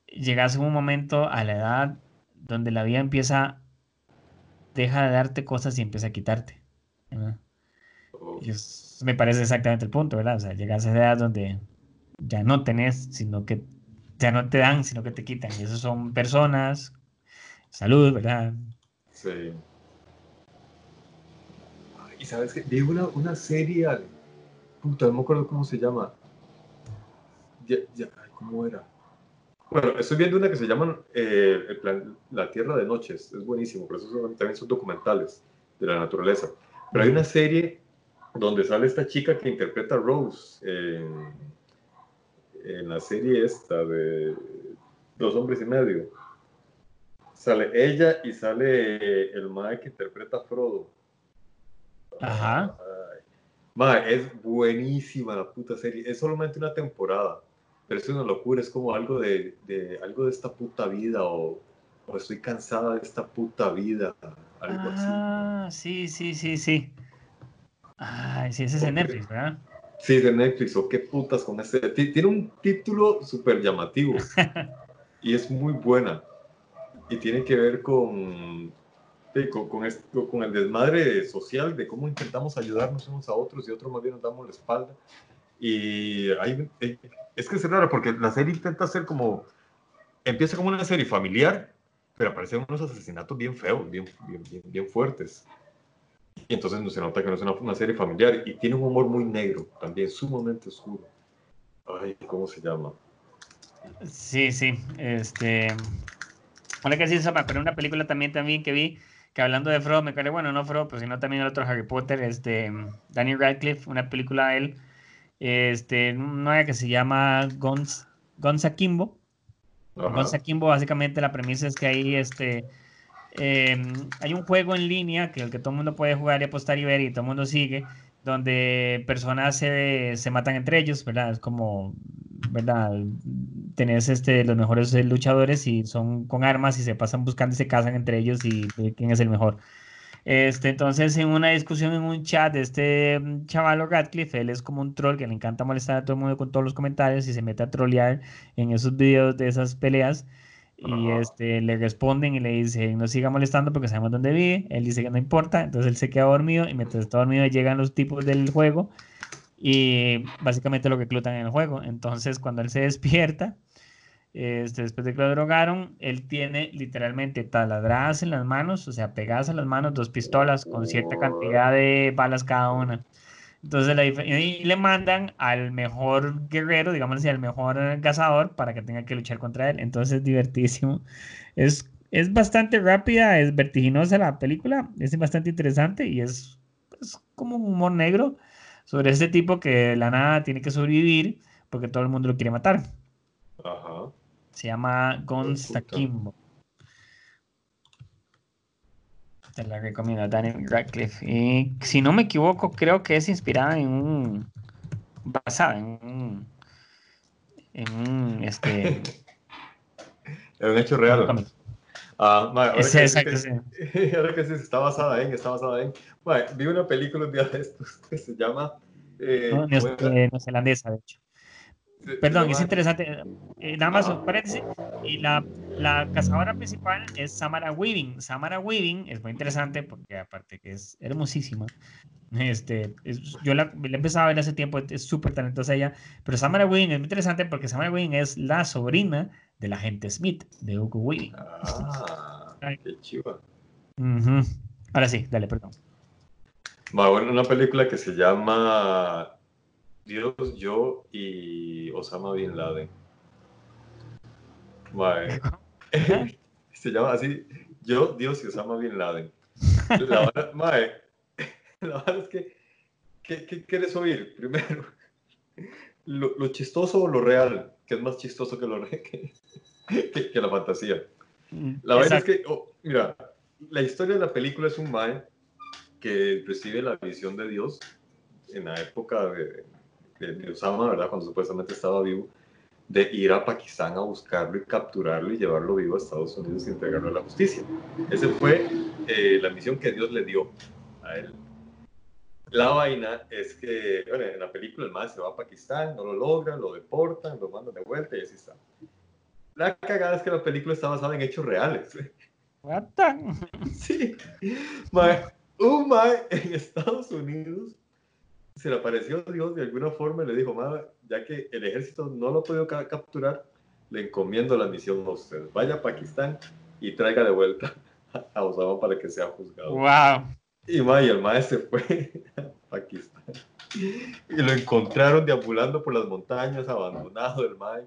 llegas a un momento a la edad donde la vida empieza, deja de darte cosas y empieza a quitarte. Oh, Y es- me parece exactamente el punto, ¿verdad? O sea, llegas a esa edad donde ya no tenés, sino que ya no te dan, sino que te quitan. Y esos son personas, salud, ¿verdad? Sí. Y sabes que vi una, una serie, Ale. puta, no me acuerdo cómo se llama. Ya, ya, ¿cómo era? Bueno, estoy viendo una que se llama eh, el plan- La Tierra de Noches. Es buenísimo, pero esos son- también son documentales de la naturaleza. Pero hay una serie donde sale esta chica que interpreta a Rose en, en la serie esta de Dos Hombres y Medio. Sale ella y sale el mae que interpreta a Frodo. Ajá. Ay. Mae, es buenísima la puta serie. Es solamente una temporada, pero es una locura. Es como algo de, de- algo de esta puta vida o, o estoy cansada de esta puta vida. Algo así. Ah, sí, sí, sí, sí. Ay, sí, ese es en Netflix, ¿verdad? Sí, de Netflix, o qué putas con este. ti- Tiene un título súper llamativo y es muy buena. Y tiene que ver con, con, con esto, con el desmadre social de cómo intentamos ayudarnos unos a otros y otros más bien nos damos la espalda. Y eh, es que es raro porque la serie intenta ser como. Empieza como una serie familiar, pero aparecen unos asesinatos bien feos, bien, bien, bien, bien fuertes. Y entonces no se nota que no es una, una serie familiar y tiene un humor muy negro, también sumamente oscuro. Ay, ¿cómo se llama? Sí, sí. Este. Ahora que sí, eso me acuerdo una película también, también que vi, que hablando de Frodo, me acuerdo, bueno, no Frodo, pero sino también el otro Harry Potter, este, Daniel Radcliffe, una película de él, este, una que se llama Guns Akimbo. Ajá. Guns Akimbo, básicamente la premisa es que ahí, este, eh, hay un juego en línea que el que todo el mundo puede jugar y apostar y ver y todo el mundo sigue, donde personas se, se matan entre ellos, ¿verdad? Es como, ¿verdad? Tenés este, los mejores eh, luchadores y son con armas y se pasan buscando y se casan entre ellos y quién es el mejor. Este, entonces, en una discusión en un chat de este mm, chavalo Radcliffe, él es como un troll que le encanta molestar a todo el mundo con todos los comentarios y se mete a trollear en esos videos de esas peleas. Y este, le responden y le dicen, no siga molestando porque sabemos dónde vive. Él dice que no importa, entonces él se queda dormido y mientras está dormido llegan los tipos del juego y básicamente lo reclutan en el juego. Entonces, cuando él se despierta, este, después de que lo drogaron, él tiene literalmente taladradas en las manos, o sea, pegadas a las manos, dos pistolas con cierta cantidad de balas cada una. Entonces y le mandan al mejor guerrero, digamos así, al mejor cazador para que tenga que luchar contra él. Entonces es divertísimo. Es, es bastante rápida, es vertiginosa la película, es bastante interesante y es, es como un humor negro sobre este tipo que la nada tiene que sobrevivir porque todo el mundo lo quiere matar. Ajá. Se llama Gonzakimbo. Te la recomiendo, Daniel Radcliffe. Y si no me equivoco, creo que es inspirada en un. basada en un. en un. este. en un hecho real. Ah, ahora, es que, exacto, sí. ahora que sí, está basada en, está basada en. vi una película un día de estos que se llama. Eh, no, neozelandesa, de hecho. Perdón, es interesante. Eh, nada más, paréntesis. Y la, la cazadora principal es Samara Weaving. Samara Weaving es muy interesante porque, aparte que es hermosísima, este, yo la, la empezado a ver hace tiempo, es súper talentosa ella. Pero Samara Weaving es muy interesante porque Samara Weaving es la sobrina del agente Smith, de Hugo Weaving. Ah, qué chiva. Ahora sí, dale, perdón. Va, bueno, una película que se llama Dios, yo y Osama Bin Laden. Se llama así, yo, Dios y Osama Bin Laden. La verdad, la verdad es que, ¿qué, quieres oír? Primero, lo, chistoso o lo real, que es más chistoso que, lo, que, que, la fantasía. Mm, la verdad es que, oh, mira, la historia de la película es un mae que recibe la visión de Dios en la época de, de, Osama, ¿verdad? Cuando supuestamente estaba vivo, de ir a Pakistán a buscarlo y capturarlo y llevarlo vivo a Estados Unidos y entregarlo a la justicia. Esa fue eh, la misión que Dios le dio a él. La vaina es que, bueno, en la película el más se va a Pakistán, no lo logra, lo deportan, lo mandan de vuelta y así está. La cagada es que la película está basada en hechos reales. What Sí. un mae en Estados Unidos se le apareció Dios de alguna forma y le dijo, ya que el ejército no lo ha podido capturar, le encomiendo la misión a usted. Vaya a Pakistán y traiga de vuelta a Osama para que sea juzgado. Wow. Y, el maestro fue a Pakistán. Y lo encontraron deambulando por las montañas, abandonado el mae.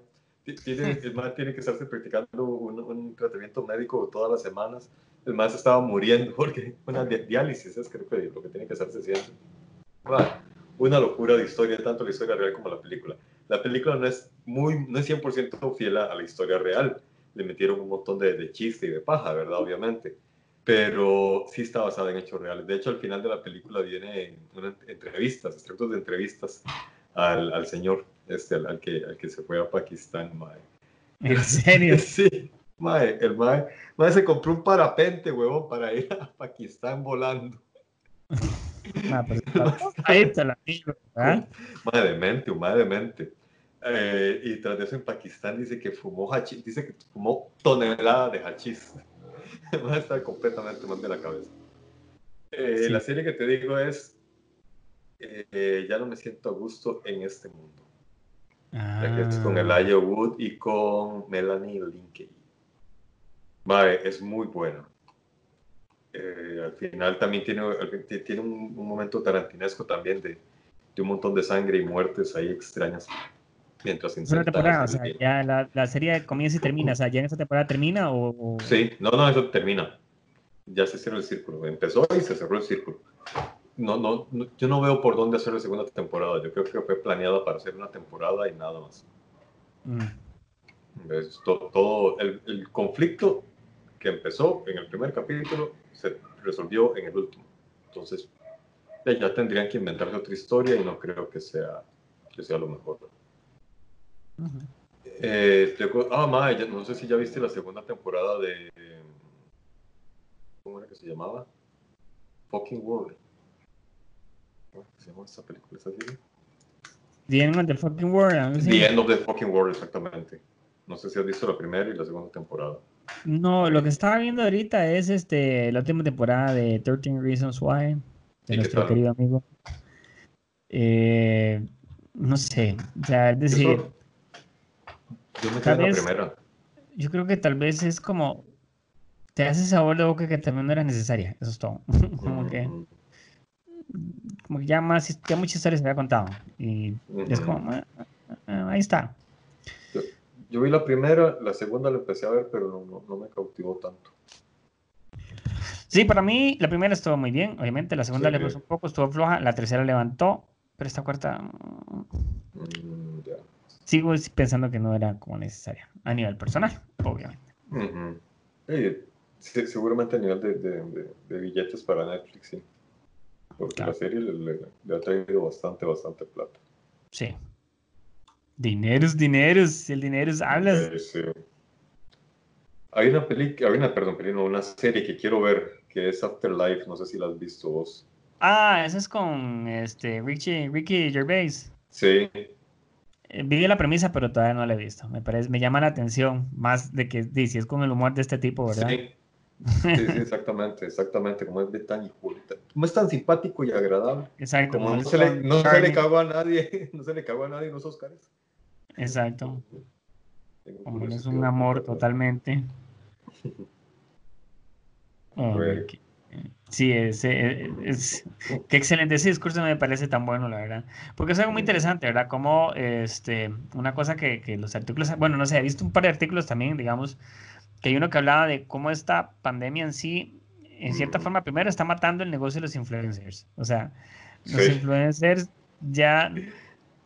Tiene, el mae tiene que estarse practicando un, tratamiento médico todas las semanas. El maestro estaba muriendo porque una diálisis es creo que lo que tiene que estarse haciendo una locura de historia, tanto la historia real como la película. La película no es, muy, no es 100% fiel a la historia real. Le metieron un montón de, de chiste y de paja, ¿verdad? Obviamente. Pero sí está basada en hechos reales. De hecho, al final de la película viene una entrevistas, extractos de entrevistas al, al señor, este, al, que, al que se fue a Pakistán, mae. ¿En serio? sí. Mae, el mae, mae se compró un parapente, huevón, para ir a Pakistán volando. Ah, ahí está la ¿verdad? Madre de mente, madre de mente. Eh, y tras eso en Pakistán dice que fumó hachís, dice que fumó toneladas de hachís. Va a estar completamente mal de la cabeza. Eh, la serie que te digo es eh, Ya no me siento a gusto en este mundo. Ah. Es con Elijah Wood y con Melanie Linkey. Vale, es muy bueno. Eh, al final también tiene, tiene un, momento tarantinesco también de, de, un montón de sangre y muertes ahí extrañas. Mientras una temporada, o sea, ya la, la, serie comienza y termina, o sea, ¿ya en esa temporada termina o, Sí, no, no, eso termina. Ya se cerró el círculo. Empezó y se cerró el círculo. No, no, yo no veo por dónde hacer la segunda temporada. Yo creo que fue planeada para hacer una temporada y nada más. Mm. todo, todo el, el conflicto que empezó en el primer capítulo se resolvió en el último. Entonces, ya tendrían que inventarse otra historia y no creo que sea, que sea lo mejor. Eh, ah, no sé si ya viste la segunda temporada de. ¿Cómo era que se llamaba? Fucking World. ¿Cómo se llama esta película? The End of the Fucking World. así. The End of the Fucking World, exactamente. No sé si has visto la primera y la segunda temporada. No, lo que estaba viendo ahorita es este la última temporada de 13 Reasons Why ¿Y de nuestro querido amigo. Eh, no sé, o sea, es decir, Yo me la vez- primera. yo creo que tal vez es como te hace sabor de boca que también no era necesaria, eso es todo. Como que, como que ya más, ya muchas historias se había contado y es como, ah, ah, ah, ahí está. Yo vi la primera, la segunda la empecé a ver, pero no, no, no me cautivó tanto. Sí, para mí la primera estuvo muy bien, obviamente, la segunda Sí. le pasó un poco, estuvo floja, la tercera levantó, pero esta cuarta mm, Mm, ya. Sigo pensando que no era como necesaria a nivel personal, obviamente. Sí, sí, seguramente a nivel de, de, de- de billetes para Netflix, sí. Porque Claro. la serie le, le- le ha traído bastante, bastante plata. Sí. Dineros, dineros, el dinero es hablas. Sí, sí. Hay una película, hay una, perdón, película, una serie que quiero ver, que es Afterlife, no sé si la has visto vos. Ah, esa es con este Ricky, Ricky Gervais. Sí, Vi la premisa, pero todavía no la he visto. Me parece, me llama la atención más de que si es con el humor de este tipo, ¿verdad? sí. Sí, sí, exactamente, exactamente, como es de tan como es tan simpático y agradable. Exacto. Como no se le, no se le charming. cagó a nadie, no se le cagó a nadie en los Oscars. Exacto. Como es un amor totalmente. Oh. Sí, es, es, es- qué excelente ese discurso me parece tan bueno, la verdad. Porque es algo muy interesante, ¿verdad? Como este, una cosa que, que los artículos, bueno, no sé, he visto un par de artículos también, digamos, que hay uno que hablaba de cómo esta pandemia en sí, en cierta forma, primero está matando el negocio de los influencers. O sea, los Sí. influencers ya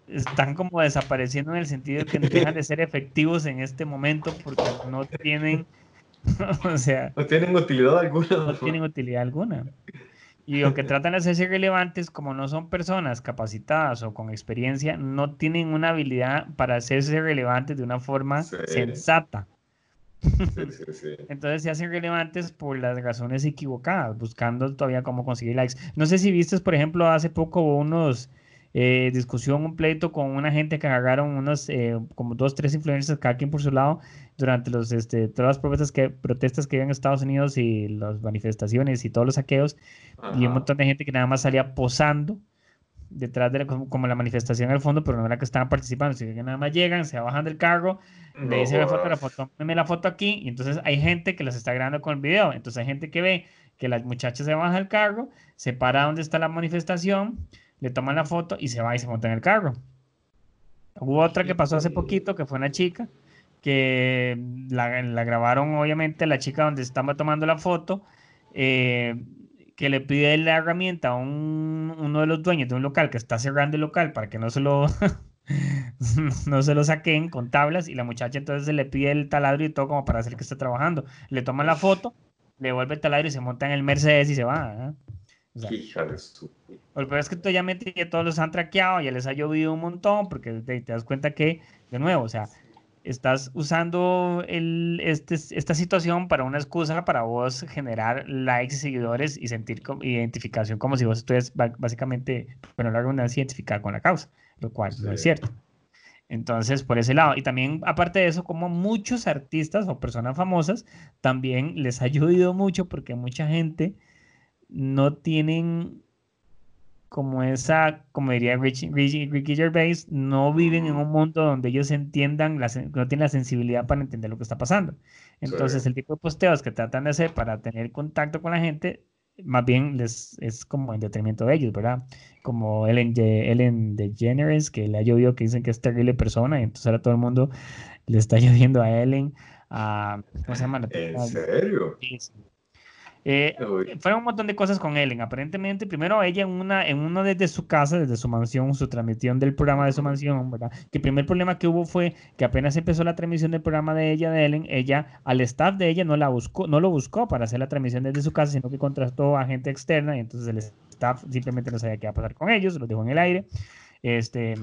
están como desapareciendo en el sentido que dejan de ser efectivos en este momento porque no tienen, o sea, No tienen utilidad alguna. no tienen utilidad alguna. Y aunque tratan de hacerse relevantes, como no son personas capacitadas o con experiencia, no tienen una habilidad para hacerse relevantes de una forma Sí. sensata. Sí, sí, sí. Entonces se hacen relevantes por las razones equivocadas, buscando todavía cómo conseguir likes. No sé si viste, por ejemplo, hace poco unos eh, discusión, un pleito con una gente que agarraron unos eh, como dos, tres influencers cada quien por su lado durante los este, todas las protestas que protestas que había en Estados Unidos y las manifestaciones y todos los saqueos y un Ajá. montón de gente que nada más salía posando detrás de la, como, como la manifestación al fondo, pero no era que estaban participando, sino que nada más llegan, se bajan del carro, le No dice la jodas. fotógrafo, tómeme la foto aquí, y entonces hay gente que las está grabando con el video, entonces hay gente que ve que la muchacha se baja del carro, se para donde está la manifestación, le toman la foto y se va y se monta en el carro. Hubo otra que pasó hace poquito, que fue una chica, que la, la grabaron obviamente la chica donde estaba tomando la foto, eh, que le pide la herramienta a un- uno de los dueños de un local que está cerrando el local para que no se lo, no se lo saquen con tablas y la muchacha entonces le pide el taladro y todo como para hacer que está trabajando. Le toman la foto, le vuelve el taladro y se monta en el Mercedes y se va. ¿ah? Hija de su. lo peor es que tú ya metí todos los han traqueado, ya les ha llovido un montón, porque te, te das cuenta que, de nuevo, o sea, estás usando el, este, esta situación para una excusa para vos generar likes y seguidores y sentir identificación como si vos estuvieras básicamente, bueno, la redundancia, identificada con la causa, lo cual no es cierto. Entonces, por ese lado, y también aparte de eso, como muchos artistas o personas famosas, también les ha ayudado mucho porque mucha gente no tienen como esa, como diría Rich- Rich- Ricky Gervais, no viven en un mundo donde ellos entiendan, la no tienen la sensibilidad para entender lo que está pasando. Entonces, Sí. el tipo de posteos que tratan de hacer para tener contacto con la gente, más bien les es como en detrimento de ellos, ¿verdad? Como Ellen, De- Ellen DeGeneres, que le ha llovido, que dicen que es terrible persona, y entonces ahora todo el mundo le está lloviendo a Ellen, a, ¿cómo se llama? la ¿En serio? Sí, sí. Eh, fueron un montón de cosas con Ellen. Aparentemente, primero ella en una, en uno desde su casa, desde su mansión, su transmisión del programa de su mansión, ¿verdad? Que el primer problema que hubo fue que apenas empezó la transmisión del programa de ella, de Ellen, ella, al staff de ella no la buscó, no lo buscó para hacer la transmisión desde su casa, sino que contrató a gente externa y entonces el staff simplemente no sabía qué iba a pasar con ellos, los dejó en el aire. Este,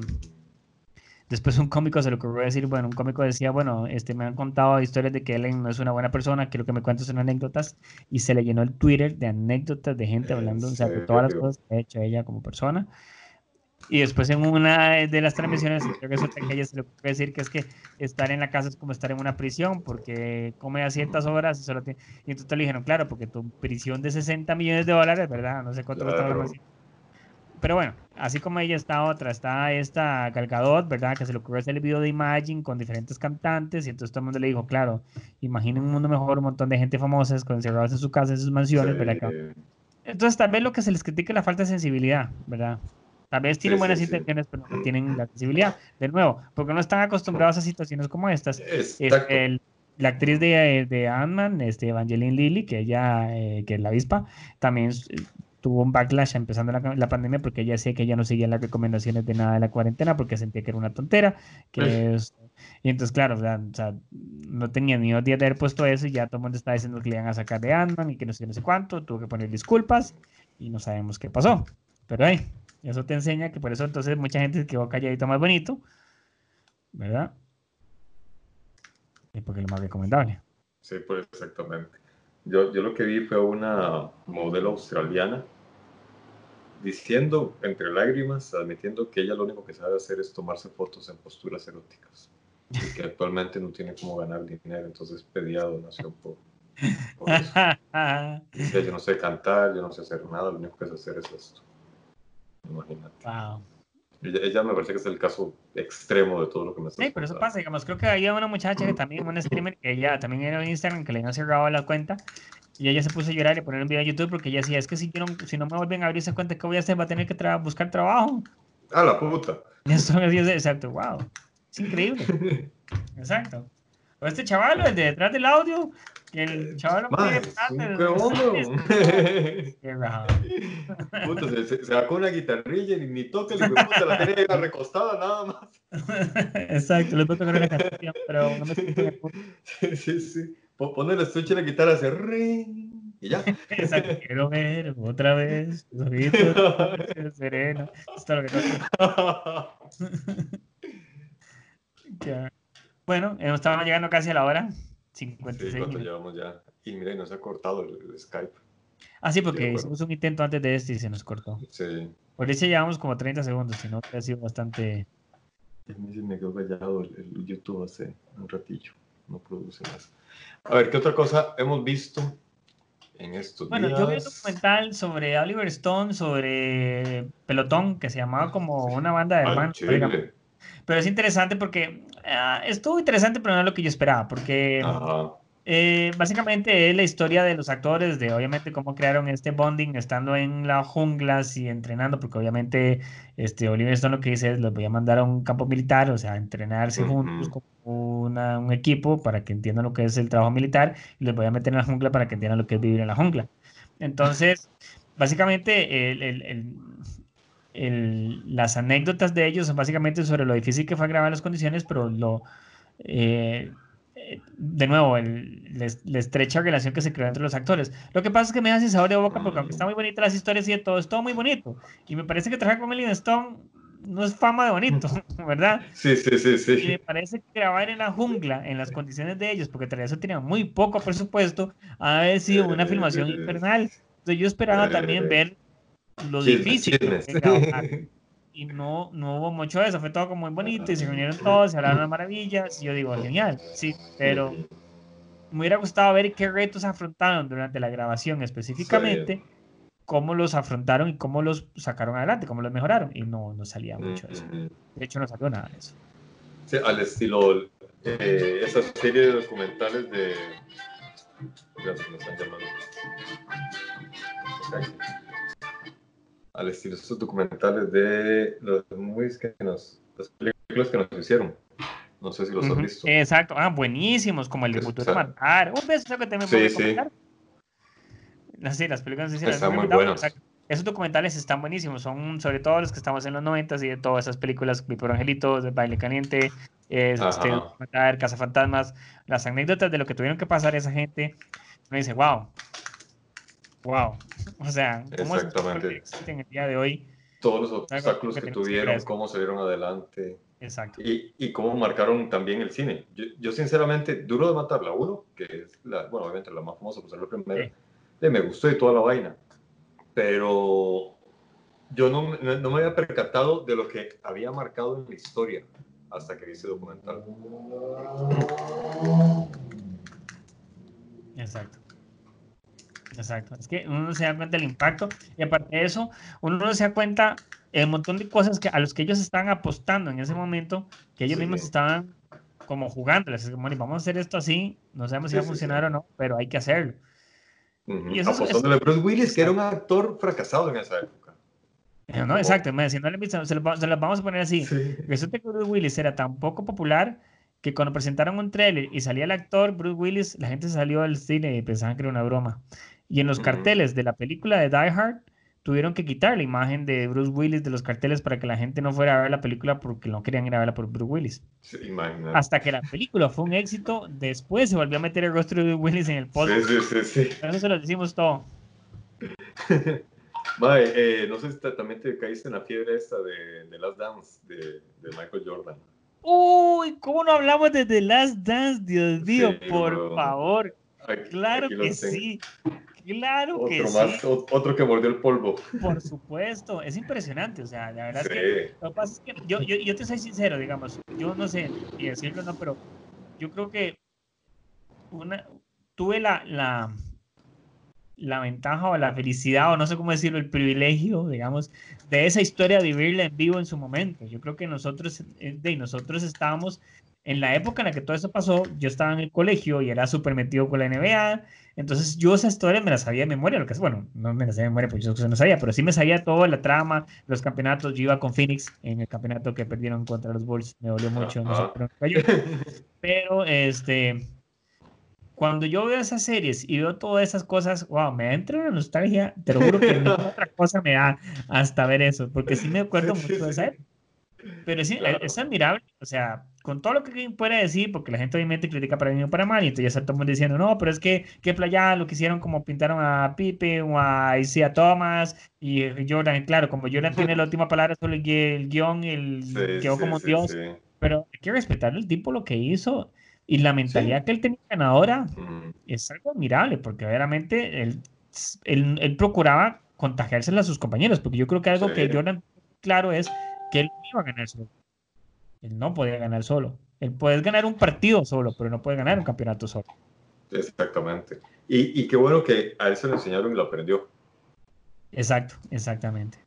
Después un cómico se le ocurrió decir, bueno, un cómico decía, bueno, este, me han contado historias de que Ellen no es una buena persona, quiero que me cuentes unas anécdotas, y se le llenó el Twitter de anécdotas de gente hablando, o sea, de todas las cosas que ha hecho ella como persona. Y después en una de las transmisiones, creo que eso que ella se le puede decir que es que estar en la casa es como estar en una prisión, porque come a ciertas horas y solo tiene... Y entonces le dijeron, claro, porque tu prisión de 60 millones de dólares, ¿verdad? No sé cuánto claro. está pero bueno, así como ella está otra, está esta Galgadot, ¿verdad? Que se le ocurrió hacer el video de Imagine con diferentes cantantes y entonces todo el mundo le dijo, claro, imaginen un mundo mejor, un montón de gente famosa encerrados en su casa, en sus mansiones, ¿verdad? Entonces tal vez lo que se les critica es la falta de sensibilidad, ¿verdad? Tal vez tienen buenas intenciones, pero no tienen la sensibilidad. De nuevo, porque no están acostumbrados a situaciones como estas. Este, la actriz de, de Ant-Man, este, Evangeline Lilly, que ella, eh, que es la avispa, también tuvo un backlash empezando la, pandemia porque ella decía que ella no seguía las recomendaciones de nada de la cuarentena porque sentía que era una tontera. Que es, y entonces, claro, o sea, no tenía ni dos días de haber puesto eso y ya todo el mundo estaba diciendo que le iban a sacar de ant y que no sé, no sé cuánto. Tuvo que poner disculpas y no sabemos qué pasó. Pero ahí, eso te enseña que por eso entonces mucha gente se quedó calladito más bonito, ¿verdad? Y porque es lo más recomendable. Sí, pues exactamente. Yo, yo lo que vi fue una modelo australiana diciendo entre lágrimas, admitiendo que ella lo único que sabe hacer es tomarse fotos en posturas eróticas y que actualmente no tiene cómo ganar dinero, entonces pedía donación por, eso. Dice, yo no sé cantar, yo no sé hacer nada, lo único que sé hacer es esto. Imagínate. Wow. Ella, me parece que es el caso extremo de todo lo que me está Sí, pero eso pasa, digamos, creo que había una muchacha que también, una streamer, que ella también era en Instagram, que le habían cerrado la cuenta y ella se puso a llorar y poner un video en YouTube porque ella decía, es que si, no, si no me vuelven a abrir esa cuenta, ¿qué voy a hacer? Va a tener que buscar trabajo. Ah, la puta. Eso es exacto, wow. Es increíble. Exacto. O este chaval, el de detrás del audio, que el chaval no puede Qué Puta, se, se, sacó una guitarrilla y ni toca, el puta la tenía recostada nada más. Exacto, le puedo tocar una canción, pero no me siento Sí, sí, sí poner el estuche de la guitarra, hacer ring y ya. Quiero ver otra vez, sereno. Esto es lo que Bueno, estamos llegando casi a la hora. 56 sí, ¿cuánto llevamos ya? Y mira, nos ha cortado el, Skype. Ah, sí, porque hicimos un intento antes de este y se nos cortó. Sí. Por eso llevamos como 30 segundos, si no, ha sido bastante... Me quedó callado el, el YouTube hace un ratillo. No produce más. A ver, ¿qué otra cosa hemos visto en estos bueno, yo vi un documental sobre Oliver Stone, sobre Pelotón, que se llamaba como una banda de hermanos. Pero es interesante porque ah, estuvo interesante, pero no es lo que yo esperaba, porque eh, básicamente es la historia de los actores, de obviamente cómo crearon este bonding estando en las junglas y entrenando, porque obviamente este, Oliver Stone lo que dice es, los voy a mandar a un campo militar, o sea, entrenarse juntos como un equipo para que entiendan lo que es el trabajo militar y les voy a meter en la jungla para que entiendan lo que es vivir en la jungla. Entonces, básicamente, las anécdotas de ellos son básicamente sobre lo difícil que fue grabar las condiciones, pero lo... Eh, de nuevo, la, estrecha relación que se creó entre los actores. Lo que pasa es que me hace sabor de boca porque aunque está muy bonita las historias y de todo, es todo muy bonito. Y me parece que trabajar con Melvin Stone no es fama de bonito, ¿verdad? Sí, sí, sí, sí. Y me parece que grabar en la jungla, en las condiciones de ellos, porque todavía eso tenía muy poco presupuesto, ha sido una filmación infernal. Entonces yo esperaba también ver lo difícil y no, no hubo mucho de eso, fue todo como muy bonito y se reunieron todos, se hablaron de maravillas y yo digo, genial, sí, pero me hubiera gustado ver qué retos afrontaron durante la grabación específicamente, cómo los afrontaron y cómo los sacaron adelante, cómo los mejoraron y no, no salía mucho de eso. De hecho, no salió nada de eso. Sí, al estilo, eh, esa serie de documentales de... Se me están llamando al estilo esos documentales de los movies que nos, las películas que nos hicieron. No sé si los has visto. Exacto, ah, buenísimos, como el de Futuro Matar. Un beso que también sí, sí. Sí, las películas sí, Están muy buenos. Esos documentales están buenísimos, son sobre todo los que estamos en los 90 y de todas esas películas, Mi por Angelito, de Baile Caliente, este, Matar, Casa Fantasmas, las anécdotas de lo que tuvieron que pasar esa gente. Me dice, wow, wow. O sea, ¿cómo Exactamente. en el día de hoy? Todos los obstáculos que, tuvieron, cómo salieron adelante. Exacto. Y, y cómo marcaron también el cine. Yo, yo, sinceramente, Duro de Matar, la 1, que es la, bueno, obviamente la más famosa por ser la primera, Sí. eh, me gustó y toda la vaina. Pero yo no, no, no me había percatado de lo que había marcado en la historia hasta que vi ese documental. Exacto. Exacto. Es que uno no se da cuenta del impacto y aparte de eso, uno no se da cuenta el montón de cosas que, a los que ellos estaban apostando en ese momento, que ellos Sí. mismos estaban como jugándoles. Es como, "Bueno, vamos a hacer esto así, no sabemos si va a funcionar o no, pero hay que hacerlo. Ujú. Y eso es- Apostándole a Bruce Willis, que era un actor fracasado en esa época. Eh, No, exacto. me decía, no se, los, se los vamos a poner así. Sí. Resulta que Bruce Willis era tan poco popular que cuando presentaron un trailer y salía el actor Bruce Willis, la gente salió al cine y pensaban que era una broma. Y en los carteles de la película de Die Hard tuvieron que quitar la imagen de Bruce Willis de los carteles para que la gente no fuera a ver la película porque no querían ir a verla por Bruce Willis. Sí. Hasta que la película fue un éxito, después se volvió a meter el rostro de Bruce Willis en el post. Sí, sí, sí, sí. Eso se lo decimos todo. Mae, eh, no sé si también te caíste en la fiebre esta de, de Last Dance de, de Michael Jordan. Uy, ¿cómo no hablamos de The Last Dance? Dios mío, Sí, por favor. Aquí- Claro aquí que sí. Claro que Otro sí. más, o- otro que mordió el polvo. Por supuesto, es impresionante, o sea, la verdad Sí. es que lo que pasa es que yo, yo, yo te soy sincero, digamos, yo no sé si decirlo no, pero yo creo que una, tuve la, la, la ventaja o la felicidad, o no sé cómo decirlo, el privilegio, digamos, de esa historia de vivirla en vivo en su momento. Yo creo que nosotros, eh, de nosotros estábamos en la época en la que todo eso pasó, yo estaba en el colegio y era súper metido con la NBA, entonces yo esa historia me la sabía de memoria, lo que es, bueno, no me la sabía de memoria, pues yo no sabía, pero sí me sabía toda la trama, los campeonatos, yo iba con Phoenix en el campeonato que perdieron contra los Bulls, me dolió mucho, no sé, pero, cayó. pero este, cuando yo veo esas series y veo todas esas cosas, wow, me entra una nostalgia, te lo juro que ninguna otra cosa me da hasta ver eso, porque sí me acuerdo mucho de esa época. Pero sí, Claro. es admirable, o sea, con todo lo que pueda decir, porque la gente obviamente critica para bien o para mal, y entonces ya mundo diciendo, no, pero es que, que playa lo que hicieron como pintaron a Pipe o a Isaiah Thomas y Jordan, claro, como Jordan tiene la última palabra sobre el, gui- el guion, el, Sí, quedó sí, como sí, Dios, pero hay que respetar el tipo lo que hizo y la mentalidad que él tenía ganadora Mm, es algo admirable, porque verdaderamente él, él, él procuraba contagiársela a sus compañeros, porque yo creo que algo que. Jordan claro es que él iba a ganar solo. Él no podía ganar solo. Él puede ganar un partido solo, pero no puede ganar un campeonato solo. Exactamente. Y, y qué bueno que a él se lo enseñaron y lo aprendió. Exacto, exactamente.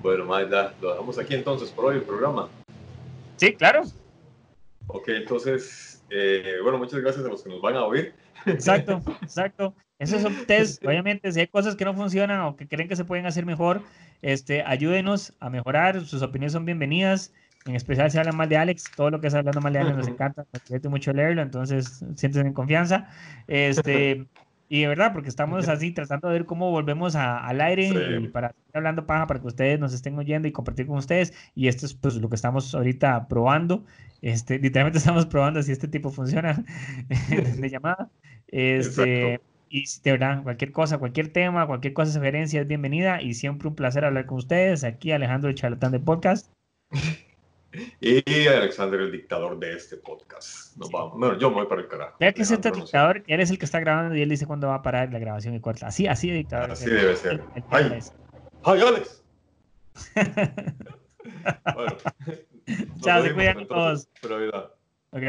Bueno, mae, ya, lo dejamos aquí entonces por hoy el programa. Sí, claro. Ok, entonces, eh, bueno, muchas gracias a los que nos van a oír. Exacto, exacto. Esos son test. Obviamente, si hay cosas que no funcionan o que creen que se pueden hacer mejor, este, ayúdenos a mejorar. Sus opiniones son bienvenidas. En especial si hablan mal de Alex, todo lo que es hablando mal de Alex nos encanta, nos divierte mucho leerlo, entonces siéntense en confianza. Este, y de verdad, porque estamos así tratando de ver cómo volvemos a- al aire Sí. y para seguir hablando paja, para que ustedes nos estén oyendo y compartir con ustedes. Y esto es pues lo que estamos ahorita probando. Este, literalmente estamos probando si este tipo funciona de llamada. Este, Exacto. Y de verdad, cualquier cosa, cualquier tema, cualquier cosa, sugerencia es bienvenida y siempre un placer hablar con ustedes. Aquí Alejandro el charlatán de podcast. Y Alexander, el dictador de este podcast. Nos vamos. Bueno, yo me voy para el carajo. Ya que es este dictador, que eres el que está grabando y él dice cuándo va a parar la grabación y cuál. Así, así de dictador. Así es él. debe ser. El- el Ay. es. ¡Ay, Alex! bueno. Chao, se cuidan todos. Pura vida. Ok.